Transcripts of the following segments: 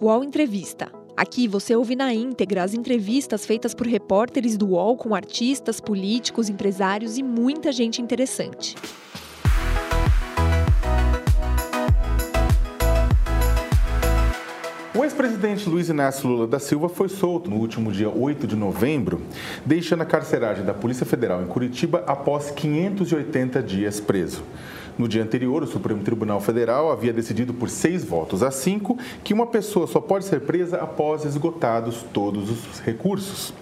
UOL Entrevista. Aqui você ouve na íntegra as entrevistas feitas por repórteres do UOL com artistas, políticos, empresários e muita gente interessante. O ex-presidente Luiz Inácio Lula da Silva foi solto no último dia 8 de novembro, deixando a carceragem da Polícia Federal em Curitiba após 580 dias preso. No dia anterior, o Supremo Tribunal Federal havia decidido por seis votos a cinco que uma pessoa só pode ser presa após esgotados todos os recursos.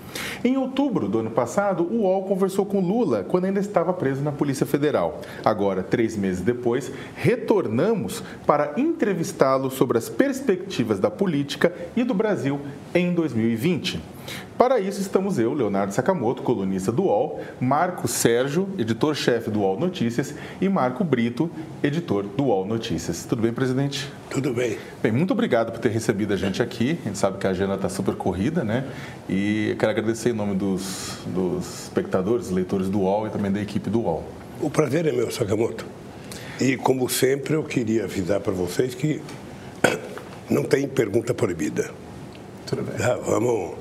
Em outubro do ano passado, o UOL conversou com Lula quando ainda estava preso na Polícia Federal. Agora, três meses depois, retornamos para entrevistá-lo sobre as perspectivas da política e do Brasil em 2020. Para isso, estamos eu, Leonardo Sakamoto, colunista do UOL, Marco Sérgio, editor-chefe do UOL Notícias, e Marco Brito, editor do UOL Notícias. Tudo bem, presidente? Tudo bem. Bem, muito obrigado por ter recebido a gente aqui. A gente sabe que a agenda está super corrida, né? E quero agradecer em nome dos, dos espectadores, leitores do UOL e também da equipe do UOL. O prazer é meu, Sakamoto. E, como sempre, eu queria avisar para vocês que não tem pergunta proibida. Tudo bem. Ah, vamos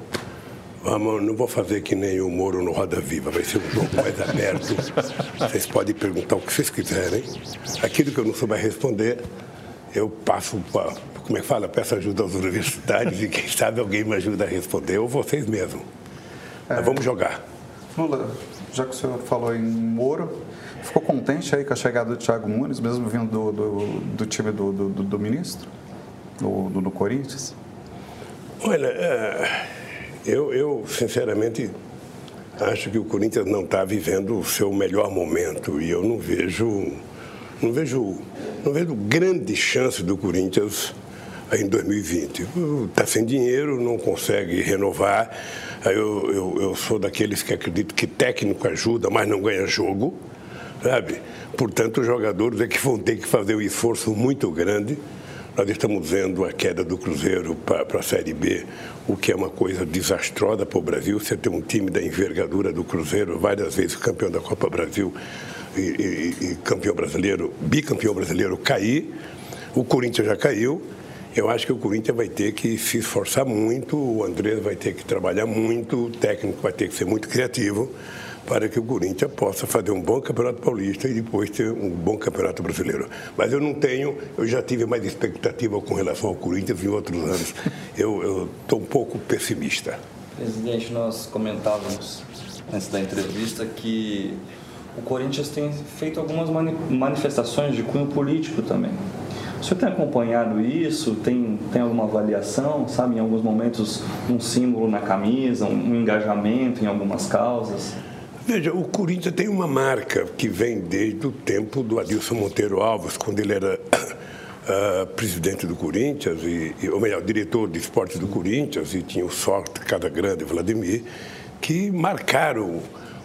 Vamos, não vou fazer que nem o Moro no Roda Viva, vai ser um pouco mais aberto. Vocês podem perguntar o que vocês quiserem. Aquilo que eu não souber responder, eu passo para, como é que fala? Peço ajuda às universidades e quem sabe alguém me ajuda a responder, ou vocês mesmos. É. Vamos jogar. Lula, já que o senhor falou em Moro, ficou contente aí com a chegada do Thiago Nunes, mesmo vindo do, do, do time do, do, do ministro, do, do, do Corinthians? Olha, é eu, eu, sinceramente, acho que o Corinthians não está vivendo o seu melhor momento e eu não vejo, não vejo, não vejo grande chance do Corinthians em 2020. Está sem dinheiro, não consegue renovar. Eu, eu, eu sou daqueles que acreditam que técnico ajuda, mas não ganha jogo, sabe? Portanto, os jogadores é que vão ter que fazer um esforço muito grande nós estamos vendo a queda do Cruzeiro para a Série B, o que é uma coisa desastrosa para o Brasil. Você tem um time da envergadura do Cruzeiro, várias vezes campeão da Copa Brasil e, e, e campeão brasileiro, bicampeão brasileiro, cair. O Corinthians já caiu. Eu acho que o Corinthians vai ter que se esforçar muito, o Andrés vai ter que trabalhar muito, o técnico vai ter que ser muito criativo para que o Corinthians possa fazer um bom campeonato paulista e depois ter um bom campeonato brasileiro. Mas eu não tenho, eu já tive mais expectativa com relação ao Corinthians em outros anos. Eu estou um pouco pessimista. Presidente, nós comentávamos antes da entrevista que o Corinthians tem feito algumas manifestações de cunho político também. O senhor tem acompanhado isso? Tem, tem alguma avaliação? Sabe, em alguns momentos, um símbolo na camisa, um engajamento em algumas causas? Veja, o Corinthians tem uma marca que vem desde o tempo do Adilson Monteiro Alves, quando ele era uh, presidente do Corinthians, e, ou melhor, diretor de esportes do Corinthians, e tinha o sorte cada grande Vladimir, que marcaram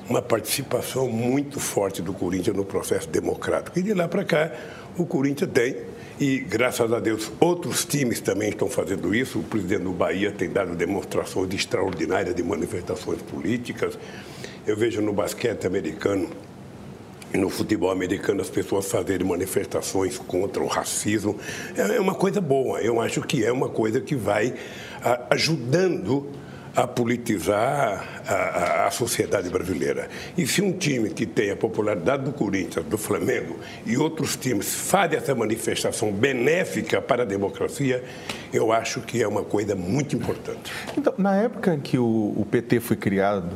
uma participação muito forte do Corinthians no processo democrático. E de lá para cá, o Corinthians tem, e graças a Deus outros times também estão fazendo isso. O presidente do Bahia tem dado demonstrações extraordinárias de manifestações políticas. Eu vejo no basquete americano e no futebol americano as pessoas fazerem manifestações contra o racismo. É, é uma coisa boa. Eu acho que é uma coisa que vai ajudando a politizar a, a, a, sociedade brasileira. E se um time que tem a popularidade do Corinthians, do Flamengo e outros times fazem essa manifestação benéfica para a democracia, eu acho que é uma coisa muito importante. Então, na época em que o, o PT foi criado,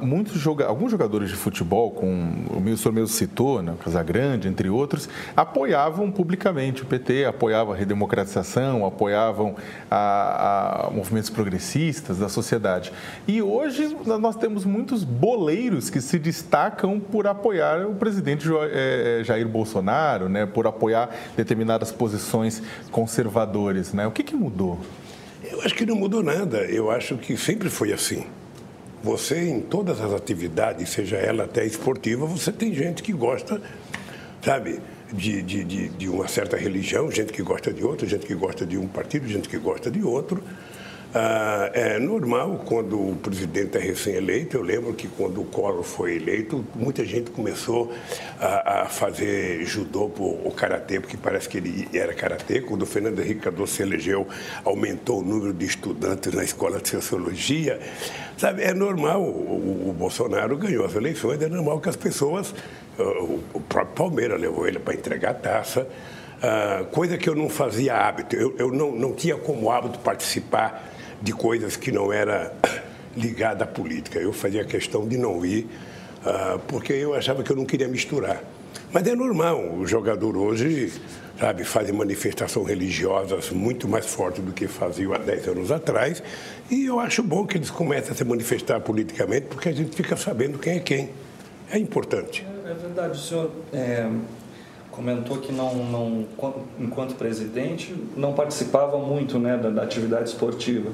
muitos joga alguns jogadores de futebol, com o senhor mesmo citou, né, Casagrande, entre outros, apoiavam publicamente o PT, apoiavam a redemocratização, apoiavam a, a movimentos progressistas da sociedade. E hoje nós temos muitos boleiros que se destacam por apoiar o presidente eh, Jair Bolsonaro, né, por apoiar determinadas posições conservadoras. Né? O que, que mudou? Eu acho que não mudou nada. Eu acho que sempre foi assim. Você, em todas as atividades, seja ela até esportiva, você tem gente que gosta, sabe, de, de, de, de uma certa religião, gente que gosta de outra, gente que gosta de um partido, gente que gosta de outro. Ah, é normal quando o presidente é recém-eleito. Eu lembro que quando o Collor foi eleito, muita gente começou a, a fazer judô ou karatê, porque parece que ele era karatê. Quando o Fernando Henrique Cardoso se elegeu, aumentou o número de estudantes na escola de sociologia. Sabe, é normal. O, o Bolsonaro ganhou as eleições, é normal que as pessoas. O, o próprio Palmeiras levou ele para entregar a taça. Uh, coisa que eu não fazia hábito. Eu, eu não, não tinha como hábito participar de coisas que não era ligada à política. Eu fazia questão de não ir, uh, porque eu achava que eu não queria misturar. Mas é normal, o jogador hoje, sabe, faz manifestações religiosas muito mais fortes do que faziam há 10 anos atrás, e eu acho bom que eles comecem a se manifestar politicamente, porque a gente fica sabendo quem é quem. É importante. É, é verdade, o senhor é, comentou que não, não, enquanto presidente, não participava muito né, da, da atividade esportiva.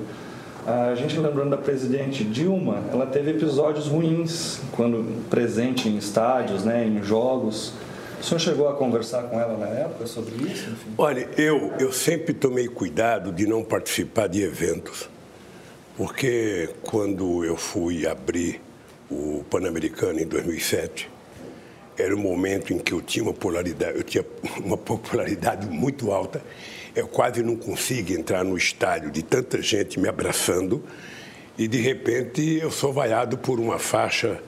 A gente lembrando da presidente Dilma, ela teve episódios ruins quando presente em estádios, né, em jogos. O senhor chegou a conversar com ela na época sobre isso? Enfim? Olha, eu, eu sempre tomei cuidado de não participar de eventos, porque quando eu fui abrir o Pan-Americano em 2007, era um momento em que eu tinha uma polaridade, eu tinha uma popularidade muito alta. Eu quase não consigo entrar no estádio de tanta gente me abraçando e de repente eu sou vaiado por uma faixa,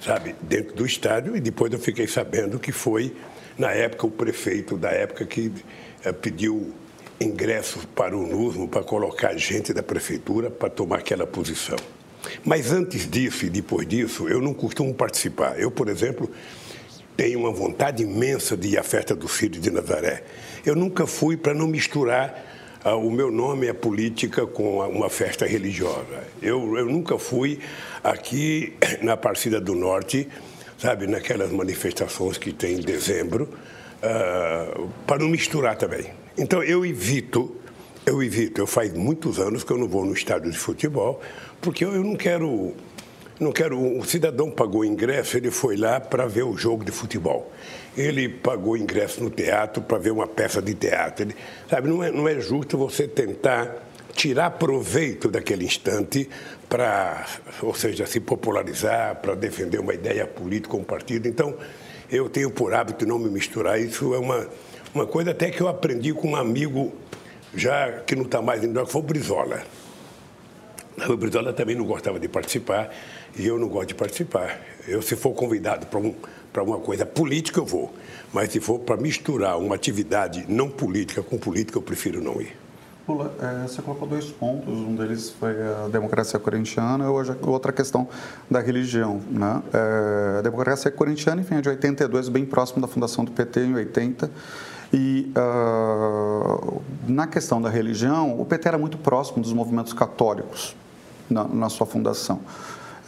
sabe, dentro do estádio e depois eu fiquei sabendo que foi na época o prefeito da época que é, pediu ingressos para o NUSMO para colocar gente da prefeitura para tomar aquela posição. Mas antes disso e depois disso, eu não costumo participar. Eu, por exemplo, tenho uma vontade imensa de ir à festa do Filho de Nazaré. Eu nunca fui para não misturar uh, o meu nome a política com uma festa religiosa. Eu, eu nunca fui aqui na Aparecida do Norte, sabe, naquelas manifestações que tem em dezembro, uh, para não misturar também. Então eu evito, eu evito, eu faz muitos anos que eu não vou no estádio de futebol, porque eu, eu não quero não quero. O cidadão pagou ingresso, ele foi lá para ver o jogo de futebol. Ele pagou ingresso no teatro para ver uma peça de teatro. Ele, sabe, não é, não é justo você tentar tirar proveito daquele instante para, ou seja, se popularizar, para defender uma ideia política um partido. Então, eu tenho por hábito não me misturar. Isso é uma, uma coisa até que eu aprendi com um amigo, já que não está mais indo, que foi o Brizola. O Brizola também não gostava de participar e eu não gosto de participar. Eu, se for convidado para um, uma coisa política, eu vou. Mas se for para misturar uma atividade não política com política, eu prefiro não ir. Lula, é, você colocou dois pontos. Um deles foi a democracia corintiana e outra questão da religião. Né? É, a democracia corintiana, enfim, é de 82, bem próximo da fundação do PT, em 80. E uh, na questão da religião, o PT era muito próximo dos movimentos católicos na, na sua fundação.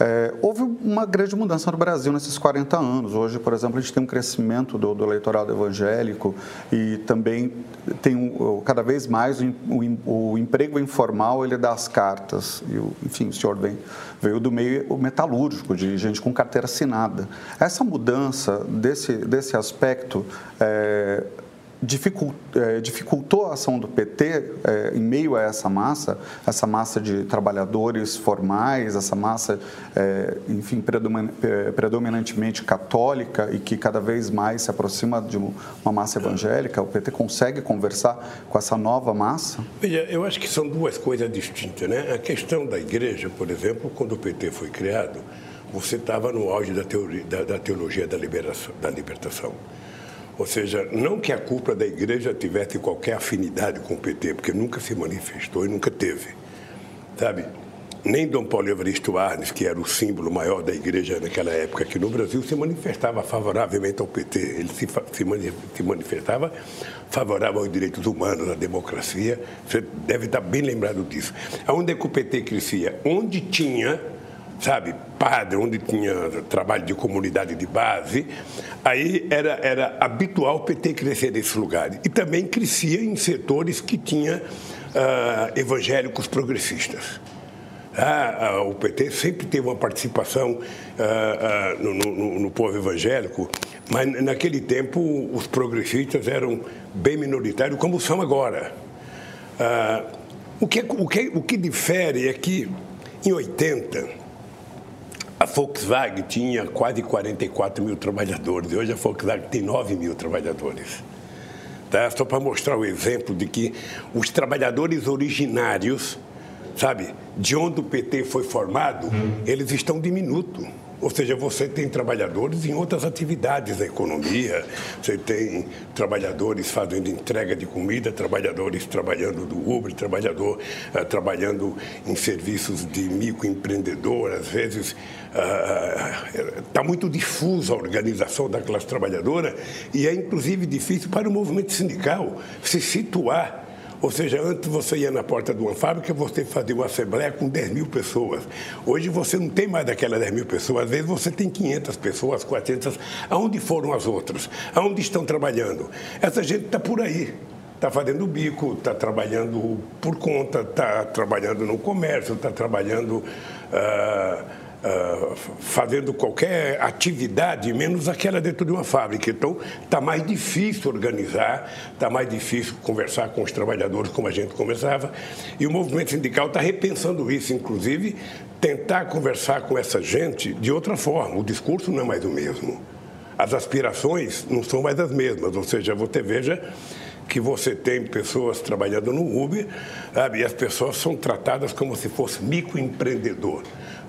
É, houve uma grande mudança no Brasil nesses 40 anos. Hoje, por exemplo, a gente tem um crescimento do, do eleitorado evangélico e também tem um, cada vez mais o, o, o, emprego informal ele dá as cartas. E, enfim, o senhor vem, veio do meio metalúrgico, de gente com carteira assinada. Essa mudança desse, desse aspecto é, dificultou a ação do PT é, em meio a essa massa, essa massa de trabalhadores formais, essa massa, é, enfim, predominantemente católica e que cada vez mais se aproxima de uma massa evangélica? O PT consegue conversar com essa nova massa? Veja, eu acho que são duas coisas distintas, né? A questão da igreja, por exemplo, quando o PT foi criado, você estava no auge da, teoria, da, da teologia da, liberação, da libertação. Ou seja, não que a culpa da igreja tivesse qualquer afinidade com o PT, porque nunca se manifestou e nunca teve. Sabe? Nem Dom Paulo Evaristo Arnes, que era o símbolo maior da igreja naquela época aqui no Brasil, se manifestava favoravelmente ao PT. Ele se, se manifestava favorável aos direitos humanos, à democracia. Você deve estar bem lembrado disso. Aonde é que o PT crescia? Onde tinha sabe, padre, onde tinha trabalho de comunidade de base, aí era, era habitual o PT crescer nesse lugar. E também crescia em setores que tinha uh, evangélicos progressistas. Ah, ah, o PT sempre teve uma participação ah, no, no, no, povo evangélico, mas naquele tempo os progressistas eram bem minoritários, como são agora. O que, o, que, o que difere é que, em 80, a Volkswagen tinha quase 44 mil trabalhadores, hoje a Volkswagen tem 9 mil trabalhadores. Tá? Só para mostrar o exemplo de que os trabalhadores originários, sabe, de onde o PT foi formado, eles estão diminutos. Ou seja, você tem trabalhadores em outras atividades da economia, você tem trabalhadores fazendo entrega de comida, trabalhadores trabalhando do Uber, trabalhador uh, trabalhando em serviços de microempreendedor, às vezes está uh, muito difusa a organização da classe trabalhadora e é inclusive difícil para o movimento sindical se situar ou seja, antes você ia na porta de uma fábrica, você fazia uma assembleia com 10 mil pessoas. Hoje você não tem mais daquelas 10 mil pessoas. Às vezes você tem 500 pessoas, 400. Aonde foram as outras? Aonde estão trabalhando? Essa gente está por aí está fazendo bico, está trabalhando por conta, está trabalhando no comércio, está trabalhando uh, uh, fazendo qualquer atividade, menos aquela dentro de uma fábrica. Então, está mais difícil organizar, está mais difícil conversar com os trabalhadores como a gente conversava. E o movimento sindical está repensando isso, inclusive tentar conversar com essa gente de outra forma. O discurso não é mais o mesmo. As aspirações não são mais as mesmas. Ou seja, você veja que você tem pessoas trabalhando no Uber sabe, e as pessoas são tratadas como se fosse microempreendedor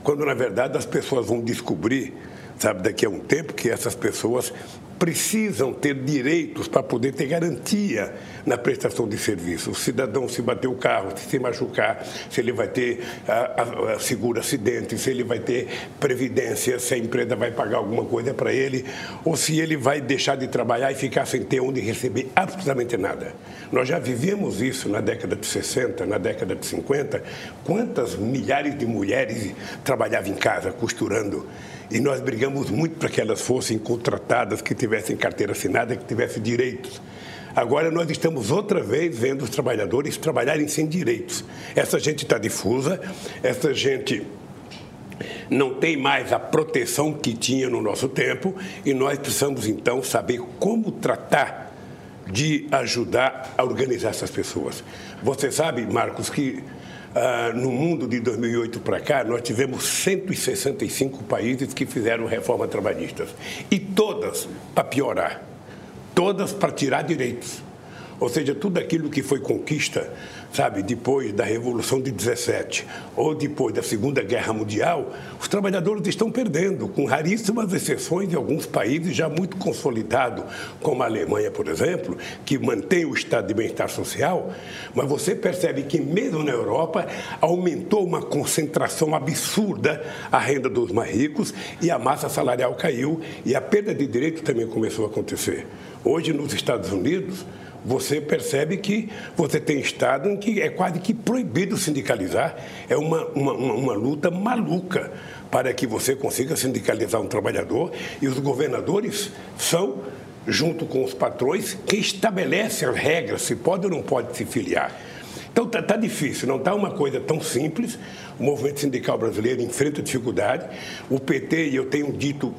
quando na verdade as pessoas vão descobrir, sabe, daqui a um tempo, que essas pessoas precisam ter direitos para poder ter garantia na prestação de serviço. O cidadão, se bater o carro, se se machucar, se ele vai ter a, a, seguro acidente, se ele vai ter previdência, se a empresa vai pagar alguma coisa para ele, ou se ele vai deixar de trabalhar e ficar sem ter onde receber absolutamente nada. Nós já vivemos isso na década de 60, na década de 50. Quantas milhares de mulheres trabalhavam em casa, costurando? E nós brigamos muito para que elas fossem contratadas, que tivessem carteira assinada, que tivessem direitos. Agora nós estamos outra vez vendo os trabalhadores trabalharem sem direitos. Essa gente está difusa, essa gente não tem mais a proteção que tinha no nosso tempo e nós precisamos então saber como tratar de ajudar a organizar essas pessoas. Você sabe, Marcos, que ah, no mundo de 2008 para cá, nós tivemos 165 países que fizeram reformas trabalhistas. E todas para piorar. Todas para tirar direitos. Ou seja, tudo aquilo que foi conquista sabe, depois da Revolução de 17 ou depois da Segunda Guerra Mundial, os trabalhadores estão perdendo, com raríssimas exceções em alguns países já muito consolidados, como a Alemanha, por exemplo, que mantém o estado de bem-estar social, mas você percebe que mesmo na Europa aumentou uma concentração absurda a renda dos mais ricos e a massa salarial caiu e a perda de direitos também começou a acontecer. Hoje, nos Estados Unidos, você percebe que você tem estado em que é quase que proibido sindicalizar. É uma, uma, uma, luta maluca para que você consiga sindicalizar um trabalhador e os governadores são junto com os patrões, que estabelecem as regras, se pode ou não pode se filiar. Então está tá difícil, não está uma coisa tão simples. O movimento sindical brasileiro enfrenta dificuldade. O PT, e eu tenho dito,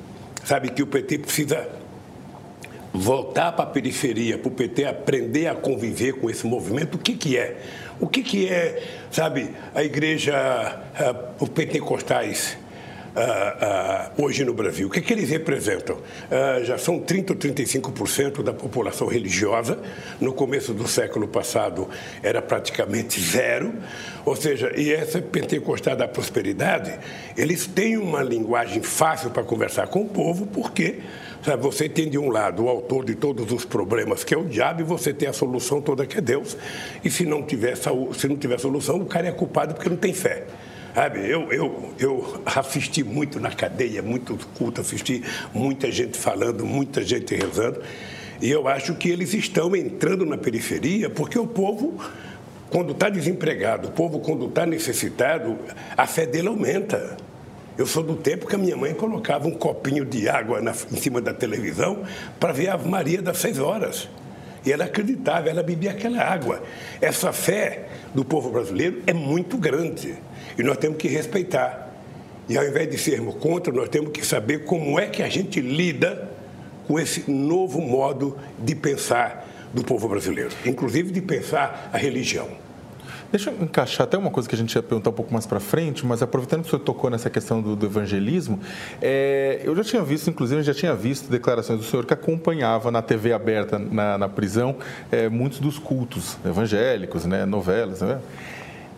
sabe, que o PT precisa voltar para a periferia, para o PT aprender a conviver com esse movimento, o que, que é? O que, que é, sabe, a igreja, os pentecostais uh, uh, hoje no Brasil? O que, que eles representam? já são 30% ou 35% da população religiosa. No começo do século passado era praticamente zero. Ou seja, e essa pentecostal da prosperidade, eles têm uma linguagem fácil para conversar com o povo, porque você tem de um lado o autor de todos os problemas, que é o diabo, e você tem a solução toda, que é Deus. E se não tiver, se não tiver solução, o cara é culpado porque não tem fé. Sabe, eu, eu, eu assisti muito na cadeia, muito culto, assisti muita gente falando, muita gente rezando, e eu acho que eles estão entrando na periferia porque o povo, quando está desempregado, o povo, quando está necessitado, a fé dele aumenta. Eu sou do tempo que a minha mãe colocava um copinho de água na, em cima da televisão para ver a Ave Maria das seis horas. E ela acreditava, ela bebia aquela água. Essa fé do povo brasileiro é muito grande e nós temos que respeitar. E ao invés de sermos contra, nós temos que saber como é que a gente lida com esse novo modo de pensar do povo brasileiro, inclusive de pensar a religião. Deixa eu encaixar até uma coisa que a gente ia perguntar um pouco mais para frente, mas aproveitando que o senhor tocou nessa questão do, do evangelismo, é, eu já tinha visto, inclusive, já tinha visto declarações do senhor que acompanhava na TV aberta, na, na prisão, é, muitos dos cultos evangélicos, né, novelas. Né?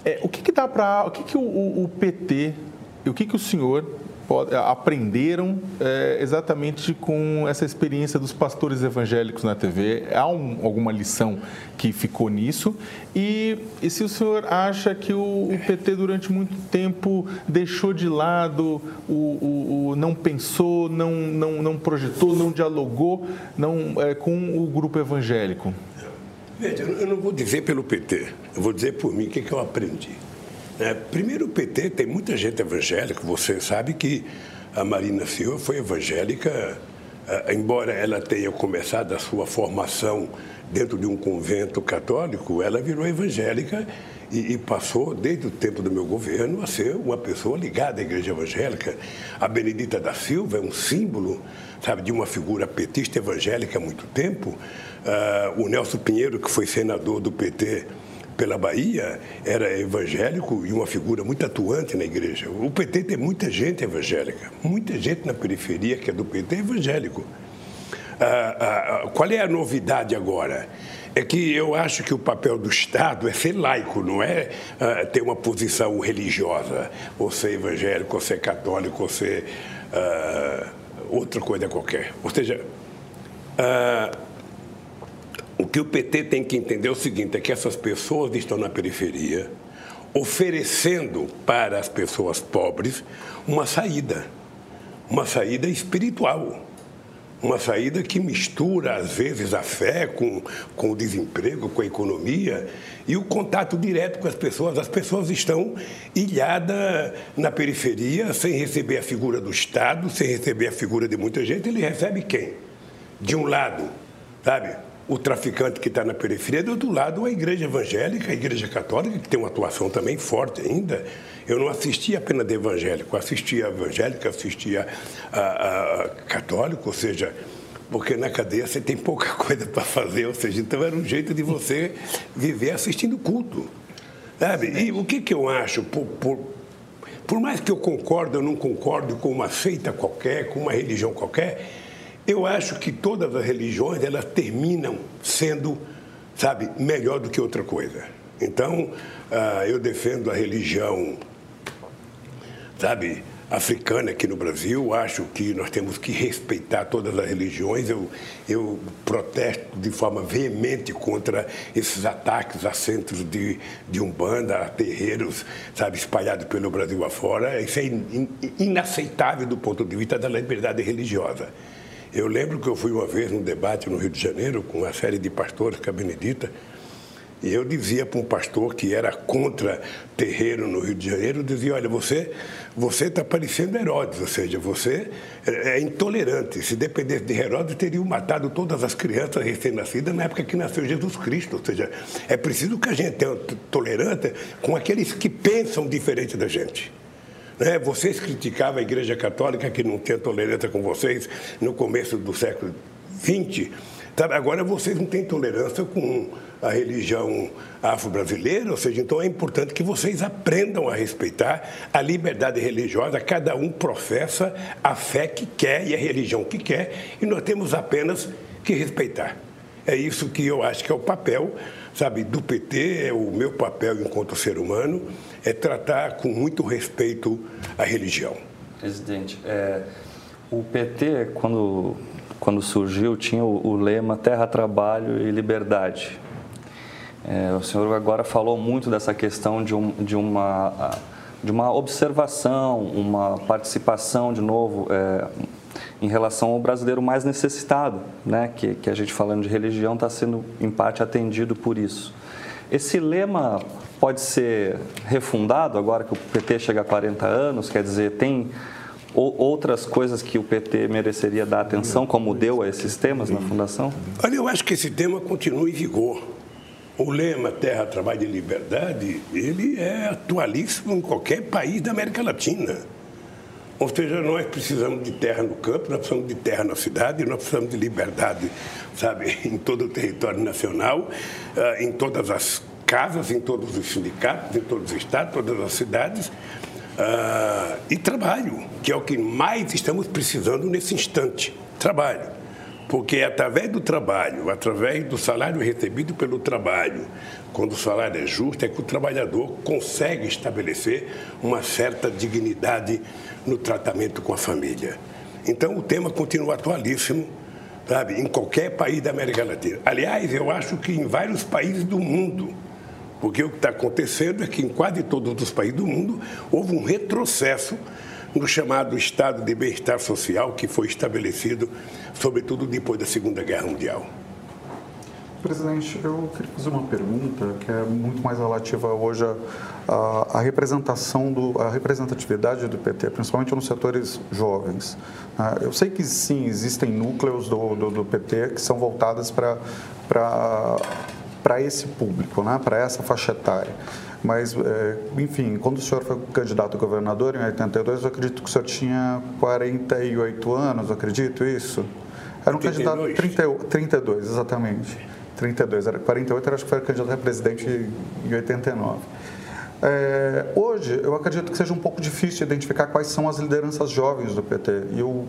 É, o que, que dá para. O que, que o, o, PT, o que, que o senhor pode, aprenderam é, exatamente com essa experiência dos pastores evangélicos na TV? Há um, alguma lição que ficou nisso? E, e, se o senhor acha que o, o, PT durante muito tempo deixou de lado, o, o não pensou, não, não, não projetou, não dialogou não, é, com o grupo evangélico? Veja, eu não vou dizer pelo PT, eu vou dizer por mim o que, que eu aprendi. É, primeiro, o PT tem muita gente evangélica. Você sabe que a Marina Silva foi evangélica, é, embora ela tenha começado a sua formação dentro de um convento católico, ela virou evangélica e, e, passou, desde o tempo do meu governo, a ser uma pessoa ligada à igreja evangélica. A Benedita da Silva é um símbolo, sabe, de uma figura petista evangélica há muito tempo. Uh, o Nelson Pinheiro, que foi senador do PT pela Bahia, era evangélico e uma figura muito atuante na igreja. O PT tem muita gente evangélica, muita gente na periferia que é do PT é evangélico. Ah, ah, qual é a novidade agora? É que eu acho que o papel do Estado é ser laico, não é ah, ter uma posição religiosa, ou ser evangélico, ou ser católico, ou ser outra coisa qualquer. Ou seja, o que o PT tem que entender é o seguinte: é que essas pessoas estão na periferia oferecendo para as pessoas pobres uma saída, uma saída espiritual. Uma saída que mistura, às vezes, a fé com, com o desemprego, com a economia e o contato direto com as pessoas. As pessoas estão ilhadas na periferia, sem receber a figura do Estado, sem receber a figura de muita gente. Ele recebe quem? De um lado, sabe? O traficante que está na periferia, do outro lado a igreja evangélica, a igreja católica, que tem uma atuação também forte ainda. Eu não assistia apenas de evangélico, assistia evangélica, assistia a, a, católico, ou seja, porque na cadeia você tem pouca coisa para fazer, ou seja, então era um jeito de você viver assistindo culto. Sabe? E o que, que eu acho, por, por, por mais que eu concorde ou não concorde com uma seita qualquer, com uma religião qualquer, eu acho que todas as religiões elas terminam sendo, sabe, melhor do que outra coisa. Então, uh, eu defendo a religião, sabe, africana aqui no Brasil. Acho que nós temos que respeitar todas as religiões. Eu, eu protesto de forma veemente contra esses ataques a centros de, de umbanda, a terreiros, sabe, espalhados pelo Brasil afora. Isso é in, inaceitável do ponto de vista da liberdade religiosa. Eu lembro que eu fui uma vez num debate no Rio de Janeiro com uma série de pastores com a Benedita, e eu dizia para um pastor que era contra terreiro no Rio de Janeiro, eu dizia, olha, você você está parecendo Herodes, ou seja, você é, é intolerante. Se dependesse de Herodes, teriam matado todas as crianças recém-nascidas na época que nasceu Jesus Cristo. Ou seja, é preciso que a gente tenha tolerância com aqueles que pensam diferente da gente. Né? Vocês criticavam a Igreja Católica que não tinha tolerância com vocês no começo do século XX. Agora vocês não têm tolerância com a religião afro-brasileira, ou seja, então é importante que vocês aprendam a respeitar a liberdade religiosa. Cada um professa a fé que quer e a religião que quer, e nós temos apenas que respeitar. É isso que eu acho que é o papel, sabe, do PT, é o meu papel enquanto ser humano, é tratar com muito respeito a religião. Presidente, é, o PT, quando, quando surgiu, tinha o, o lema Terra, Trabalho e Liberdade. É, o senhor agora falou muito dessa questão de, um, de, uma, de uma observação, uma participação, de novo, é, em relação ao brasileiro mais necessitado, né? que, que a gente falando de religião está sendo em parte atendido por isso. Esse lema pode ser refundado agora que o PT chega a 40 anos, quer dizer, tem outras coisas que o PT mereceria dar atenção, como deu a esses temas na Fundação? Olha, eu acho que esse tema continua em vigor. O lema Terra, Trabalho e Liberdade, ele é atualíssimo em qualquer país da América Latina. Ou seja, nós precisamos de terra no campo, nós precisamos de terra na cidade, nós precisamos de liberdade, sabe, em todo o território nacional, ah, em todas as casas em todos os sindicatos, em todos os estados, todas as cidades, uh, e trabalho, que é o que mais estamos precisando nesse instante. Trabalho. Porque é através do trabalho, através do salário recebido pelo trabalho, quando o salário é justo, é que o trabalhador consegue estabelecer uma certa dignidade no tratamento com a família. Então, o tema continua atualíssimo, sabe, em qualquer país da América Latina. Aliás, eu acho que em vários países do mundo, porque o que está acontecendo é que em quase todos os países do mundo houve um retrocesso no chamado estado de bem-estar social que foi estabelecido, sobretudo depois da Segunda Guerra Mundial. Presidente, eu queria fazer uma pergunta que é muito mais relativa hoje à, à representação, do, à representatividade do PT, principalmente nos setores jovens. Ah, eu sei que sim, existem núcleos do, do, do PT que são voltados para para esse público, né, para essa faixa etária. Mas, é, enfim, quando o senhor foi candidato a governador em 82, eu acredito que o senhor tinha 48 anos, acredito isso? Era um 32. candidato 30, 32, exatamente. 32, era 48, acho que foi candidato a presidente em 89. É, hoje, eu acredito que seja um pouco difícil identificar quais são as lideranças jovens do PT. E eu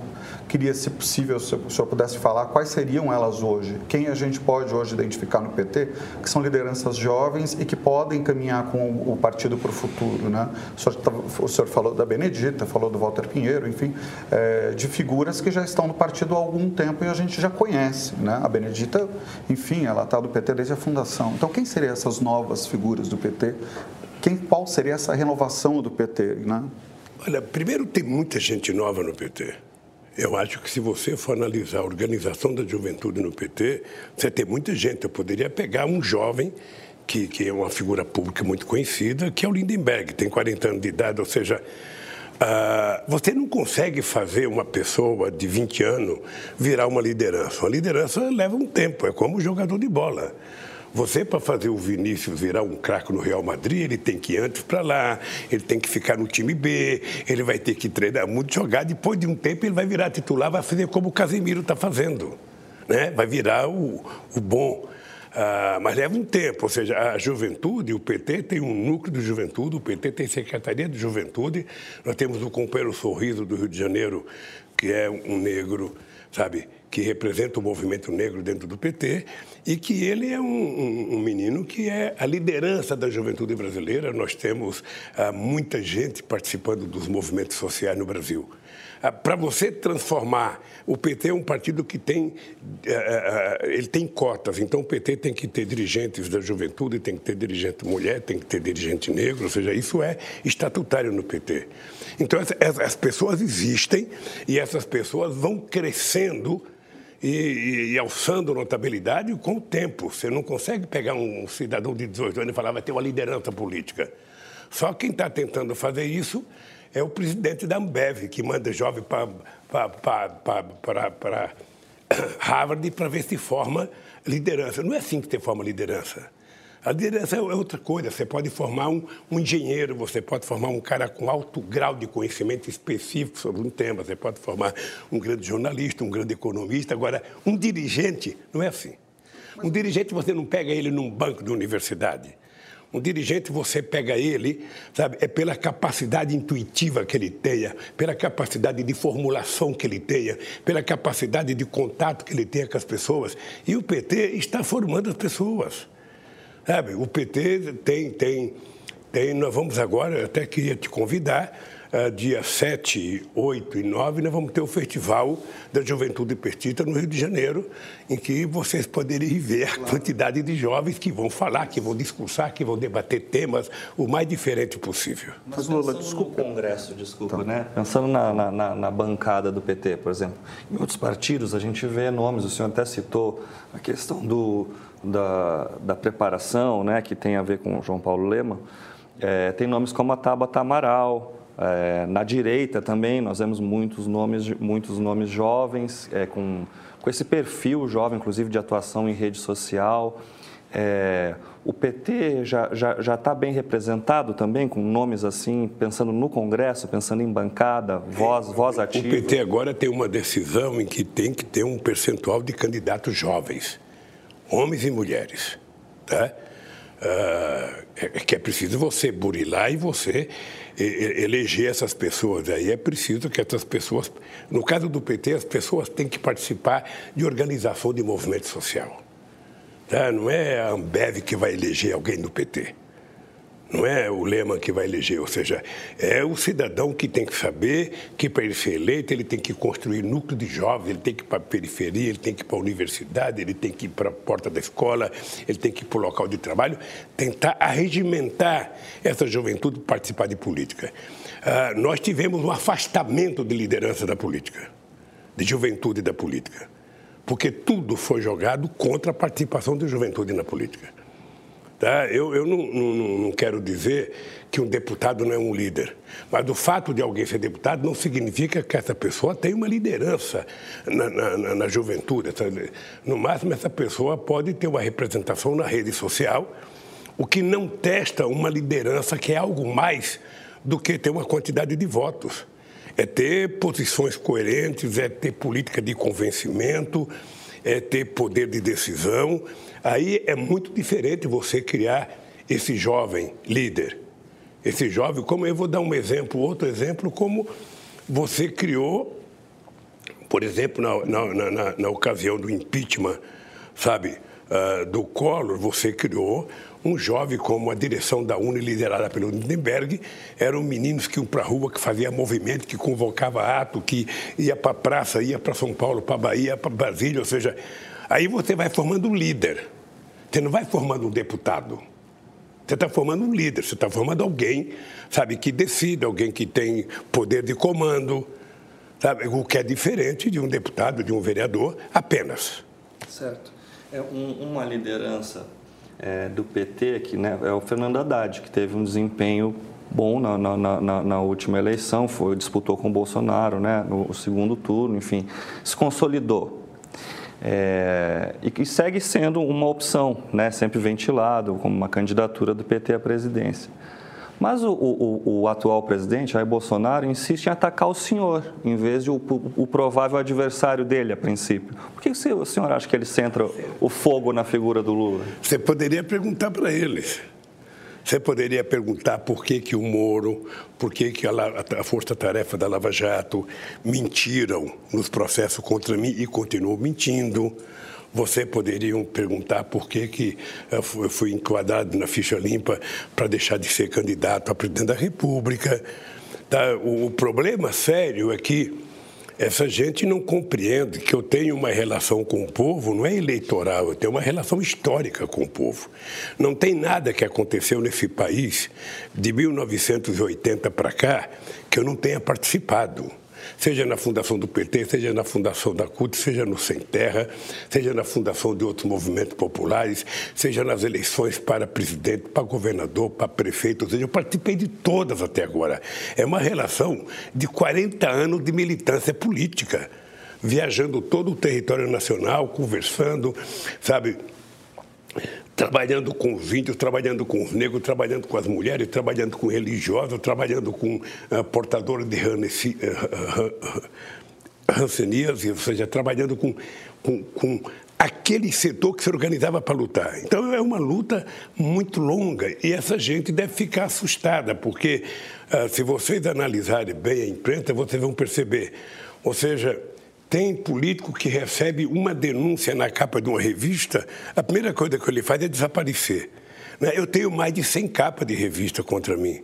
queria, se possível, se o senhor pudesse falar quais seriam elas hoje. Quem a gente pode hoje identificar no PT que são lideranças jovens e que podem caminhar com o partido para o futuro. Né? O, senhor, tá, o senhor falou da Benedita, falou do Walter Pinheiro, enfim, é, de figuras que já estão no partido há algum tempo e a gente já conhece. Né? A Benedita, enfim, ela está do PT desde a fundação. Então, quem seriam essas novas figuras do PT quem, qual seria essa renovação do PT? Né? Olha, primeiro tem muita gente nova no PT. Eu acho que se você for analisar a organização da juventude no PT, você tem muita gente. Eu poderia pegar um jovem que, que é uma figura pública muito conhecida, que é o Lindenberg, tem 40 anos de idade, ou seja, Uh, você não consegue fazer uma pessoa de 20 anos virar uma liderança. Uma liderança leva um tempo, é como um jogador de bola. Você, para fazer o Vinícius virar um craque no Real Madrid, ele tem que ir antes para lá, ele tem que ficar no time B, ele vai ter que treinar muito, jogar. Depois de um tempo, ele vai virar titular, vai fazer como o Casemiro está fazendo. Né? Vai virar o, o bom. Ah, mas leva um tempo, ou seja, a juventude, o PT tem um núcleo de juventude, o PT tem secretaria de juventude, nós temos o companheiro Sorriso do Rio de Janeiro, que é um negro, sabe, que representa o movimento negro dentro do PT, e que ele é um, um, um menino que é a liderança da juventude brasileira. Nós temos ah, muita gente participando dos movimentos sociais no Brasil. Ah, Para você transformar, o PT é um partido que tem, ah, ele tem cotas, então o PT tem que ter dirigentes da juventude, tem que ter dirigente mulher, tem que ter dirigente negro, ou seja, isso é estatutário no PT. Então as, as pessoas existem e essas pessoas vão crescendo e, e, e, alçando notabilidade com o tempo. Você não consegue pegar um cidadão de 18 anos e falar vai ter uma liderança política. Só quem está tentando fazer isso é o presidente da Ambev, que manda jovem para Harvard para ver se forma liderança. Não é assim que você forma liderança. A liderança é outra coisa. Você pode formar um, um, engenheiro, você pode formar um cara com alto grau de conhecimento específico sobre um tema, você pode formar um grande jornalista, um grande economista. Agora, um dirigente não é assim. Um dirigente você não pega ele num banco de universidade. Um dirigente, você pega ele, sabe, é pela capacidade intuitiva que ele tenha, pela capacidade de formulação que ele tenha, pela capacidade de contato que ele tenha com as pessoas. E o PT está formando as pessoas. Sabe, o PT tem, tem, tem, nós vamos agora, eu até queria te convidar, uh, dia 7, 8 e 9, nós vamos ter o Festival da Juventude Petita no Rio de Janeiro, em que vocês poderem ver a quantidade de jovens que vão falar, que vão discursar, que vão debater temas o mais diferente possível. Mas Lula, desculpa. No Congresso, desculpa, tá. né? Pensando na, na, na bancada do PT, por exemplo, em outros partidos a gente vê nomes, o senhor até citou a questão do da, da preparação, né, que tem a ver com João Paulo Lema, é, tem nomes como a Tabata Amaral. É, na direita também nós vemos muitos nomes, muitos nomes jovens, é, com, com esse perfil jovem, inclusive de atuação em rede social. É, o PT já está já, já tá bem representado também, com nomes assim, pensando no Congresso, pensando em bancada, voz, voz ativa? O PT agora tem uma decisão em que tem que ter um percentual de candidatos jovens homens e mulheres. Tá? uh, é que é preciso você burilar e você eleger essas pessoas. Aí é preciso que essas pessoas, no caso do PT, as pessoas têm que participar de organização de movimento social. Tá? Não é a Ambev que vai eleger alguém do PT. Não é o Lema que vai eleger, ou seja, é o cidadão que tem que saber que para ele ser eleito ele tem que construir núcleo de jovens, ele tem que ir para a periferia, ele tem que ir para a universidade, ele tem que ir para a porta da escola, ele tem que ir para o local de trabalho, tentar arregimentar essa juventude para participar de política. Ah, nós tivemos um afastamento de liderança da política, de juventude da política, porque tudo foi jogado contra a participação da juventude na política. Tá? Eu, eu não, não, não, quero dizer que um deputado não é um líder, mas o fato de alguém ser deputado não significa que essa pessoa tem uma liderança na, na, na juventude. No máximo, essa pessoa pode ter uma representação na rede social, o que não testa uma liderança que é algo mais do que ter uma quantidade de votos. É ter posições coerentes, é ter política de convencimento, é ter poder de decisão. Aí é muito diferente você criar esse jovem líder. Esse jovem, como eu vou dar um exemplo, outro exemplo, como você criou, por exemplo, na, na, na, na ocasião do impeachment, sabe, uh, do Collor, você criou um jovem como a direção da UNE, liderada pelo Lindenberg, eram meninos que iam para a rua, que faziam movimento, que convocava ato, que ia para a praça, ia para São Paulo, para Bahia, para Brasília, ou seja, aí você vai formando um líder. Você não vai formando um deputado. Você está formando um líder, você está formando alguém, sabe, que decide, alguém que tem poder de comando, sabe, o que é diferente de um deputado, de um vereador, apenas. Certo. É um, uma liderança é, do PT, que né, é o Fernando Haddad, que teve um desempenho bom na, na, na, na, última eleição, foi, disputou com o Bolsonaro né, no segundo turno, enfim, se consolidou. É, e que segue sendo uma opção, né, sempre ventilado como uma candidatura do PT à presidência. Mas o, o, o, atual presidente, Jair Bolsonaro, insiste em atacar o senhor, em vez de o, o provável adversário dele, a princípio. Por que o senhor acha que ele centra o fogo na figura do Lula? Você poderia perguntar para eles. Você poderia perguntar por que, que o Moro, por que, que a, a Força-Tarefa da Lava Jato mentiram nos processos contra mim e continuam mentindo. Você poderia perguntar por que, que eu fui enquadrado na ficha limpa para deixar de ser candidato a presidente da República. Tá? O problema sério é que essa gente não compreende que eu tenho uma relação com o povo, não é eleitoral, eu tenho uma relação histórica com o povo. Não tem nada que aconteceu nesse país de 1980 para cá que eu não tenha participado seja na fundação do PT, seja na fundação da CUT, seja no Sem Terra, seja na fundação de outros movimentos populares, seja nas eleições para presidente, para governador, para prefeito, ou seja, eu participei de todas até agora. É uma relação de 40 anos de militância política, viajando todo o território nacional, conversando, sabe, trabalhando com os índios, trabalhando com os negros, trabalhando com as mulheres, trabalhando com religiosos, trabalhando com uh, portadores de ranceníase, ou seja, trabalhando com, com, com aquele setor que se organizava para lutar. Então é uma luta muito longa e essa gente deve ficar assustada, porque uh, se vocês analisarem bem a imprensa, vocês vão perceber. Ou seja, tem político que recebe uma denúncia na capa de uma revista, a primeira coisa que ele faz é desaparecer. Né? Eu tenho mais de 100 capas de revista contra mim.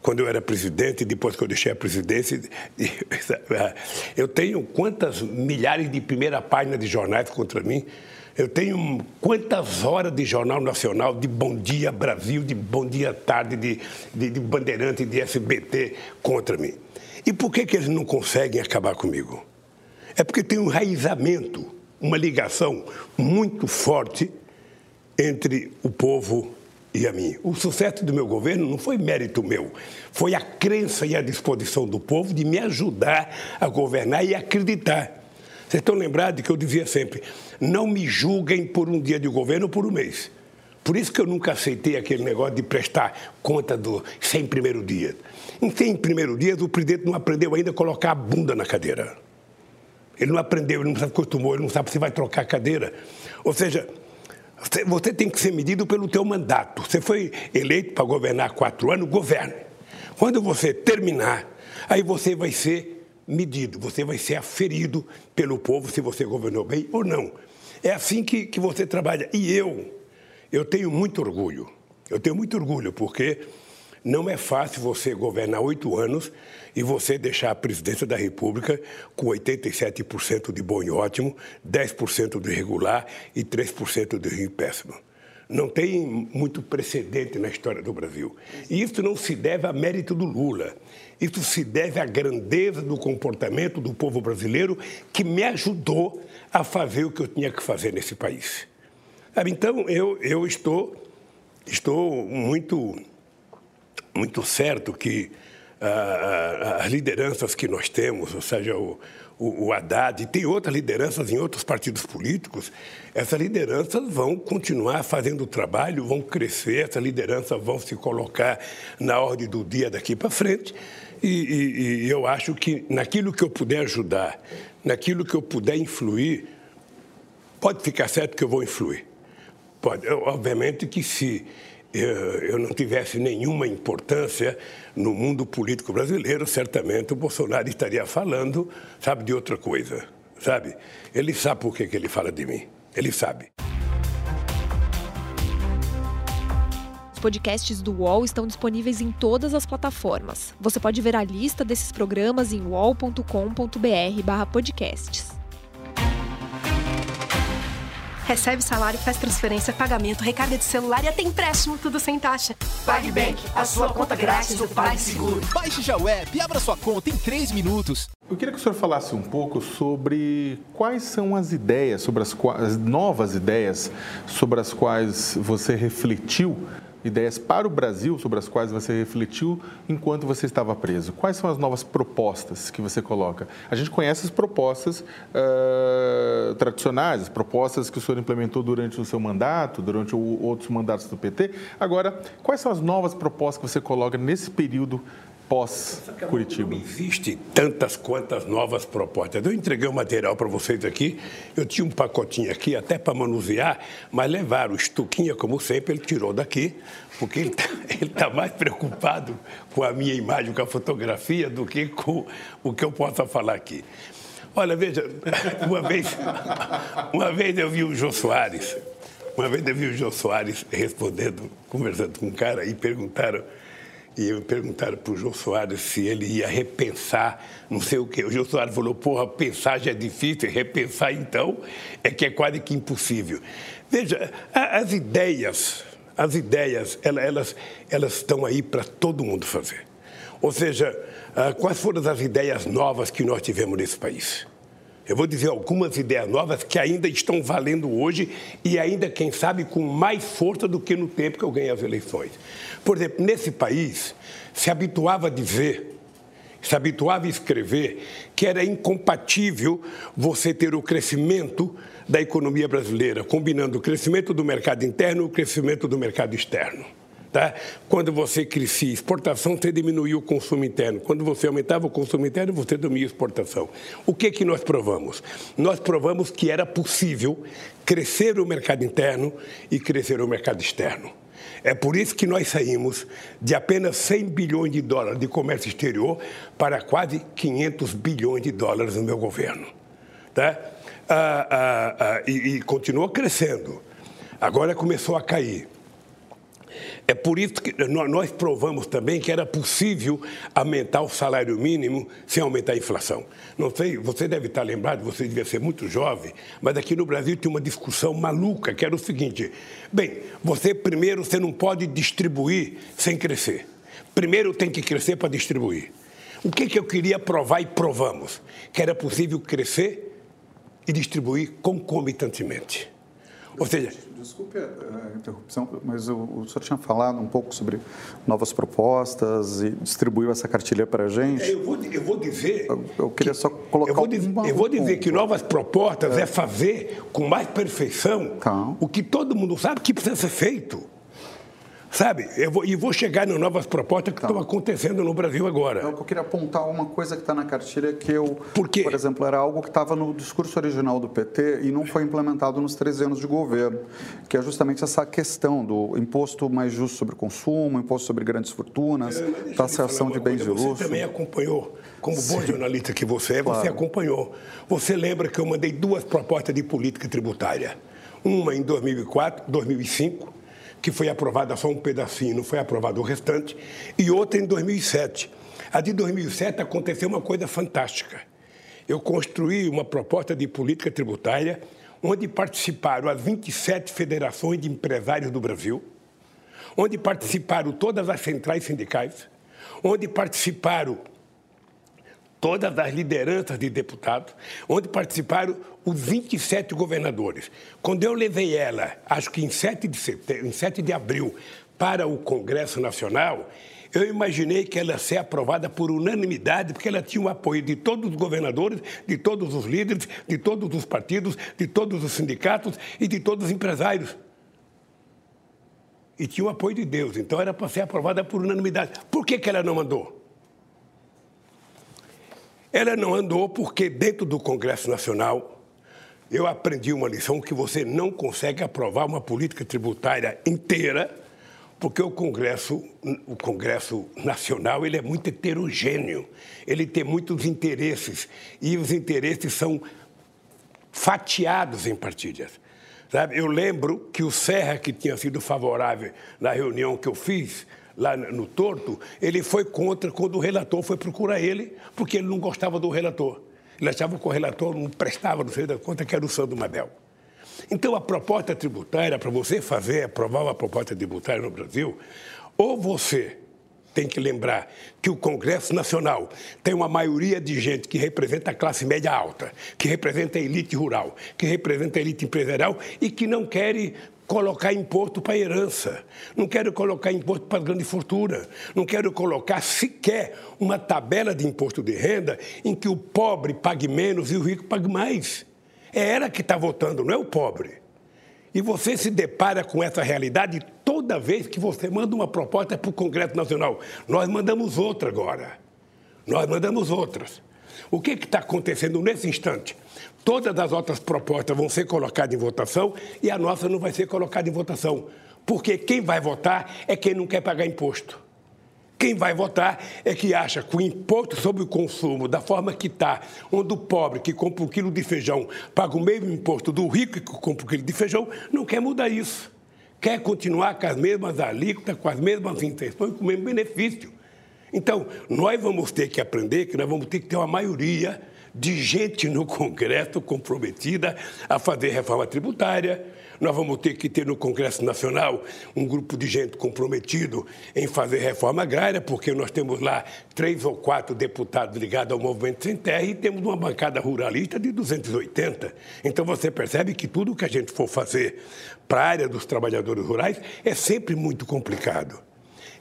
Quando eu era presidente, depois que eu deixei a presidência, eu tenho quantas milhares de primeira página de jornais contra mim. Eu tenho quantas horas de Jornal Nacional, de Bom Dia Brasil, de Bom Dia Tarde, de, de, de Bandeirante, de SBT contra mim. E por que, que eles não conseguem acabar comigo? É porque tem um raizamento, uma ligação muito forte entre o povo e a mim. O sucesso do meu governo não foi mérito meu, foi a crença e a disposição do povo de me ajudar a governar e acreditar. Vocês estão lembrados que eu dizia sempre: não me julguem por um dia de governo ou por um mês. Por isso que eu nunca aceitei aquele negócio de prestar conta do 100 primeiro dia. Em 100 primeiro dias, o presidente não aprendeu ainda a colocar a bunda na cadeira. Ele não aprendeu, ele não se acostumou, ele não sabe se vai trocar a cadeira. Ou seja, Você tem que ser medido pelo teu mandato. Você foi eleito para governar quatro anos, governe. Quando você terminar, aí você vai ser medido, você vai ser aferido pelo povo se você governou bem ou não. É assim que, que você trabalha. E eu, eu tenho muito orgulho. Eu tenho muito orgulho, porque não é fácil você governar oito anos e você deixar a presidência da República com 87% de bom e ótimo, 10% de irregular e 3% de ruim e péssimo. Não tem muito precedente na história do Brasil. E isso não se deve a mérito do Lula. Isso se deve à grandeza do comportamento do povo brasileiro que me ajudou a fazer o que eu tinha que fazer nesse país. Então, eu, eu estou, estou muito, muito certo que as lideranças que nós temos, ou seja, o, o, o Haddad, e tem outras lideranças em outros partidos políticos, essas lideranças vão continuar fazendo o trabalho, vão crescer, essas lideranças vão se colocar na ordem do dia daqui para frente. E, e, e eu acho que naquilo que eu puder ajudar, naquilo que eu puder influir, pode ficar certo que eu vou influir. Pode. Obviamente que se eu não tivesse nenhuma importância no mundo político brasileiro, certamente o Bolsonaro estaria falando, sabe, de outra coisa, sabe? Ele sabe por que, ele fala de mim, ele sabe. Os podcasts do UOL estão disponíveis em todas as plataformas. Você pode ver a lista desses programas em uol.com.br/podcasts. Recebe salário, faz transferência, pagamento, recarga de celular e até empréstimo, tudo sem taxa. PagBank, a sua conta grátis do PagSeguro. Baixe já o app e abra sua conta em 3 minutos. Eu queria que o senhor falasse um pouco sobre quais são as ideias, sobre as, as novas ideias sobre as quais você refletiu ideias para o Brasil sobre as quais você refletiu enquanto você estava preso? Quais são as novas propostas que você coloca? A gente conhece as propostas uh, tradicionais, as propostas que o senhor implementou durante o seu mandato, durante o, outros mandatos do PT. Agora, quais são as novas propostas que você coloca nesse período pós-Curitiba? Não existe tantas quantas novas propostas. Eu entreguei o material para vocês aqui, eu tinha um pacotinho aqui até para manusear, mas levaram o Estuquinha, como sempre, ele tirou daqui, porque ele está tá mais preocupado com a minha imagem, com a fotografia, do que com o que eu possa falar aqui. Olha, veja, uma vez, uma vez eu vi o Jô Soares, uma vez eu vi o Jô Soares respondendo, conversando com um cara, e perguntaram e perguntaram para o João Soares se ele ia repensar, não sei o quê. O João Soares falou: porra, pensar já é difícil, repensar então é que é quase que impossível. Veja, as ideias, as ideias, elas, elas estão aí para todo mundo fazer. Ou seja, ah, quais foram as ideias novas que nós tivemos nesse país? Eu vou dizer algumas ideias novas que ainda estão valendo hoje e ainda, quem sabe, com mais força do que no tempo que eu ganhei as eleições. Por exemplo, nesse país, se habituava a dizer, se habituava a escrever que era incompatível você ter o crescimento da economia brasileira, combinando o crescimento do mercado interno e o crescimento do mercado externo. Tá? Quando você crescia exportação, você diminuía o consumo interno. Quando você aumentava o consumo interno, você diminuía a exportação. O que, que nós provamos? Nós provamos que era possível crescer o mercado interno e crescer o mercado externo. É por isso que nós saímos de apenas 100 bilhões de dólares de comércio exterior para quase 500 bilhões de dólares no meu governo. Tá? Ah, ah, ah, e, e continuou crescendo. Agora começou a cair. É por isso que nós provamos também que era possível aumentar o salário mínimo sem aumentar a inflação. Não sei, você deve estar lembrado, você devia ser muito jovem, mas aqui no Brasil tinha uma discussão maluca, que era o seguinte: bem, você primeiro você não pode distribuir sem crescer. Primeiro tem que crescer para distribuir. O que, que eu queria provar e provamos? Que era possível crescer e distribuir concomitantemente. Ou seja, Desculpe a interrupção, mas o, o senhor tinha falado um pouco sobre novas propostas e distribuiu essa cartilha para a gente. É, eu, vou, eu vou dizer. Eu, eu queria que, só colocar. Eu vou, dizer, eu vou dizer que novas propostas é. é, fazer com mais perfeição tá. o que todo mundo sabe que precisa ser feito. Sabe? Eu vou, e vou chegar nas novas propostas que estão então, acontecendo no Brasil agora. Eu queria apontar uma coisa que está na cartilha que eu, por, por exemplo, era algo que estava no discurso original do PT e não foi implementado nos 13 anos de governo, que é justamente essa questão do imposto mais justo sobre o consumo, imposto sobre grandes fortunas, é, taxação de bens de luxo. Você também acompanhou, como bom jornalista que você é, claro. você acompanhou. Você lembra que eu mandei duas propostas de política tributária? Uma em 2004, 2005 que foi aprovada só um pedacinho, não foi aprovado o restante, e outra em 2007. A de 2007 aconteceu uma coisa fantástica. Eu construí uma proposta de política tributária onde participaram as 27 federações de empresários do Brasil, onde participaram todas as centrais sindicais, onde participaram todas as lideranças de deputados, onde participaram os 27 governadores. Quando eu levei ela, acho que em 7 de, setembro, em 7 de abril, para o Congresso Nacional, eu imaginei que ela ia ser aprovada por unanimidade, porque ela tinha o apoio de todos os governadores, de todos os líderes, de todos os partidos, de todos os sindicatos e de todos os empresários. E tinha o apoio de Deus, então era para ser aprovada por unanimidade. Por que, que ela não mandou? Ela não andou porque, dentro do Congresso Nacional, eu aprendi uma lição que você não consegue aprovar uma política tributária inteira, porque o Congresso, o Congresso Nacional ele é muito heterogêneo, ele tem muitos interesses e os interesses são fatiados em partilhas. Sabe? Eu lembro que o Serra, que tinha sido favorável na reunião que eu fiz, lá no Torto, ele foi contra quando o relator foi procurar ele, porque ele não gostava do relator. Ele achava que o relator não prestava, não sei da conta, que era o Sandro Mabel. Então, a proposta tributária, para você fazer, aprovar uma proposta tributária no Brasil, ou você tem que lembrar que o Congresso Nacional tem uma maioria de gente que representa a classe média alta, que representa a elite rural, que representa a elite empresarial e que não quer colocar imposto para herança, não quero colocar imposto para grande fortuna, não quero colocar sequer uma tabela de imposto de renda em que o pobre pague menos e o rico pague mais. É ela que está votando, não é o pobre. E você se depara com essa realidade toda vez que você manda uma proposta para o Congresso Nacional. Nós mandamos outra agora. Nós mandamos outras. O que está acontecendo nesse instante? Todas as outras propostas vão ser colocadas em votação e a nossa não vai ser colocada em votação. Porque quem vai votar é quem não quer pagar imposto. Quem vai votar é que acha que o imposto sobre o consumo, da forma que está, onde o pobre que compra um quilo de feijão paga o mesmo imposto do rico que compra um quilo de feijão, não quer mudar isso. Quer continuar com as mesmas alíquotas, com as mesmas intenções, com o mesmo benefício. Então, nós vamos ter que aprender que nós vamos ter que ter uma maioria de gente no Congresso comprometida a fazer reforma tributária. Nós vamos ter que ter no Congresso Nacional um grupo de gente comprometido em fazer reforma agrária, porque nós temos lá três ou quatro deputados ligados ao Movimento Sem Terra e temos uma bancada ruralista de 280. Então você percebe que tudo que a gente for fazer para a área dos trabalhadores rurais é sempre muito complicado.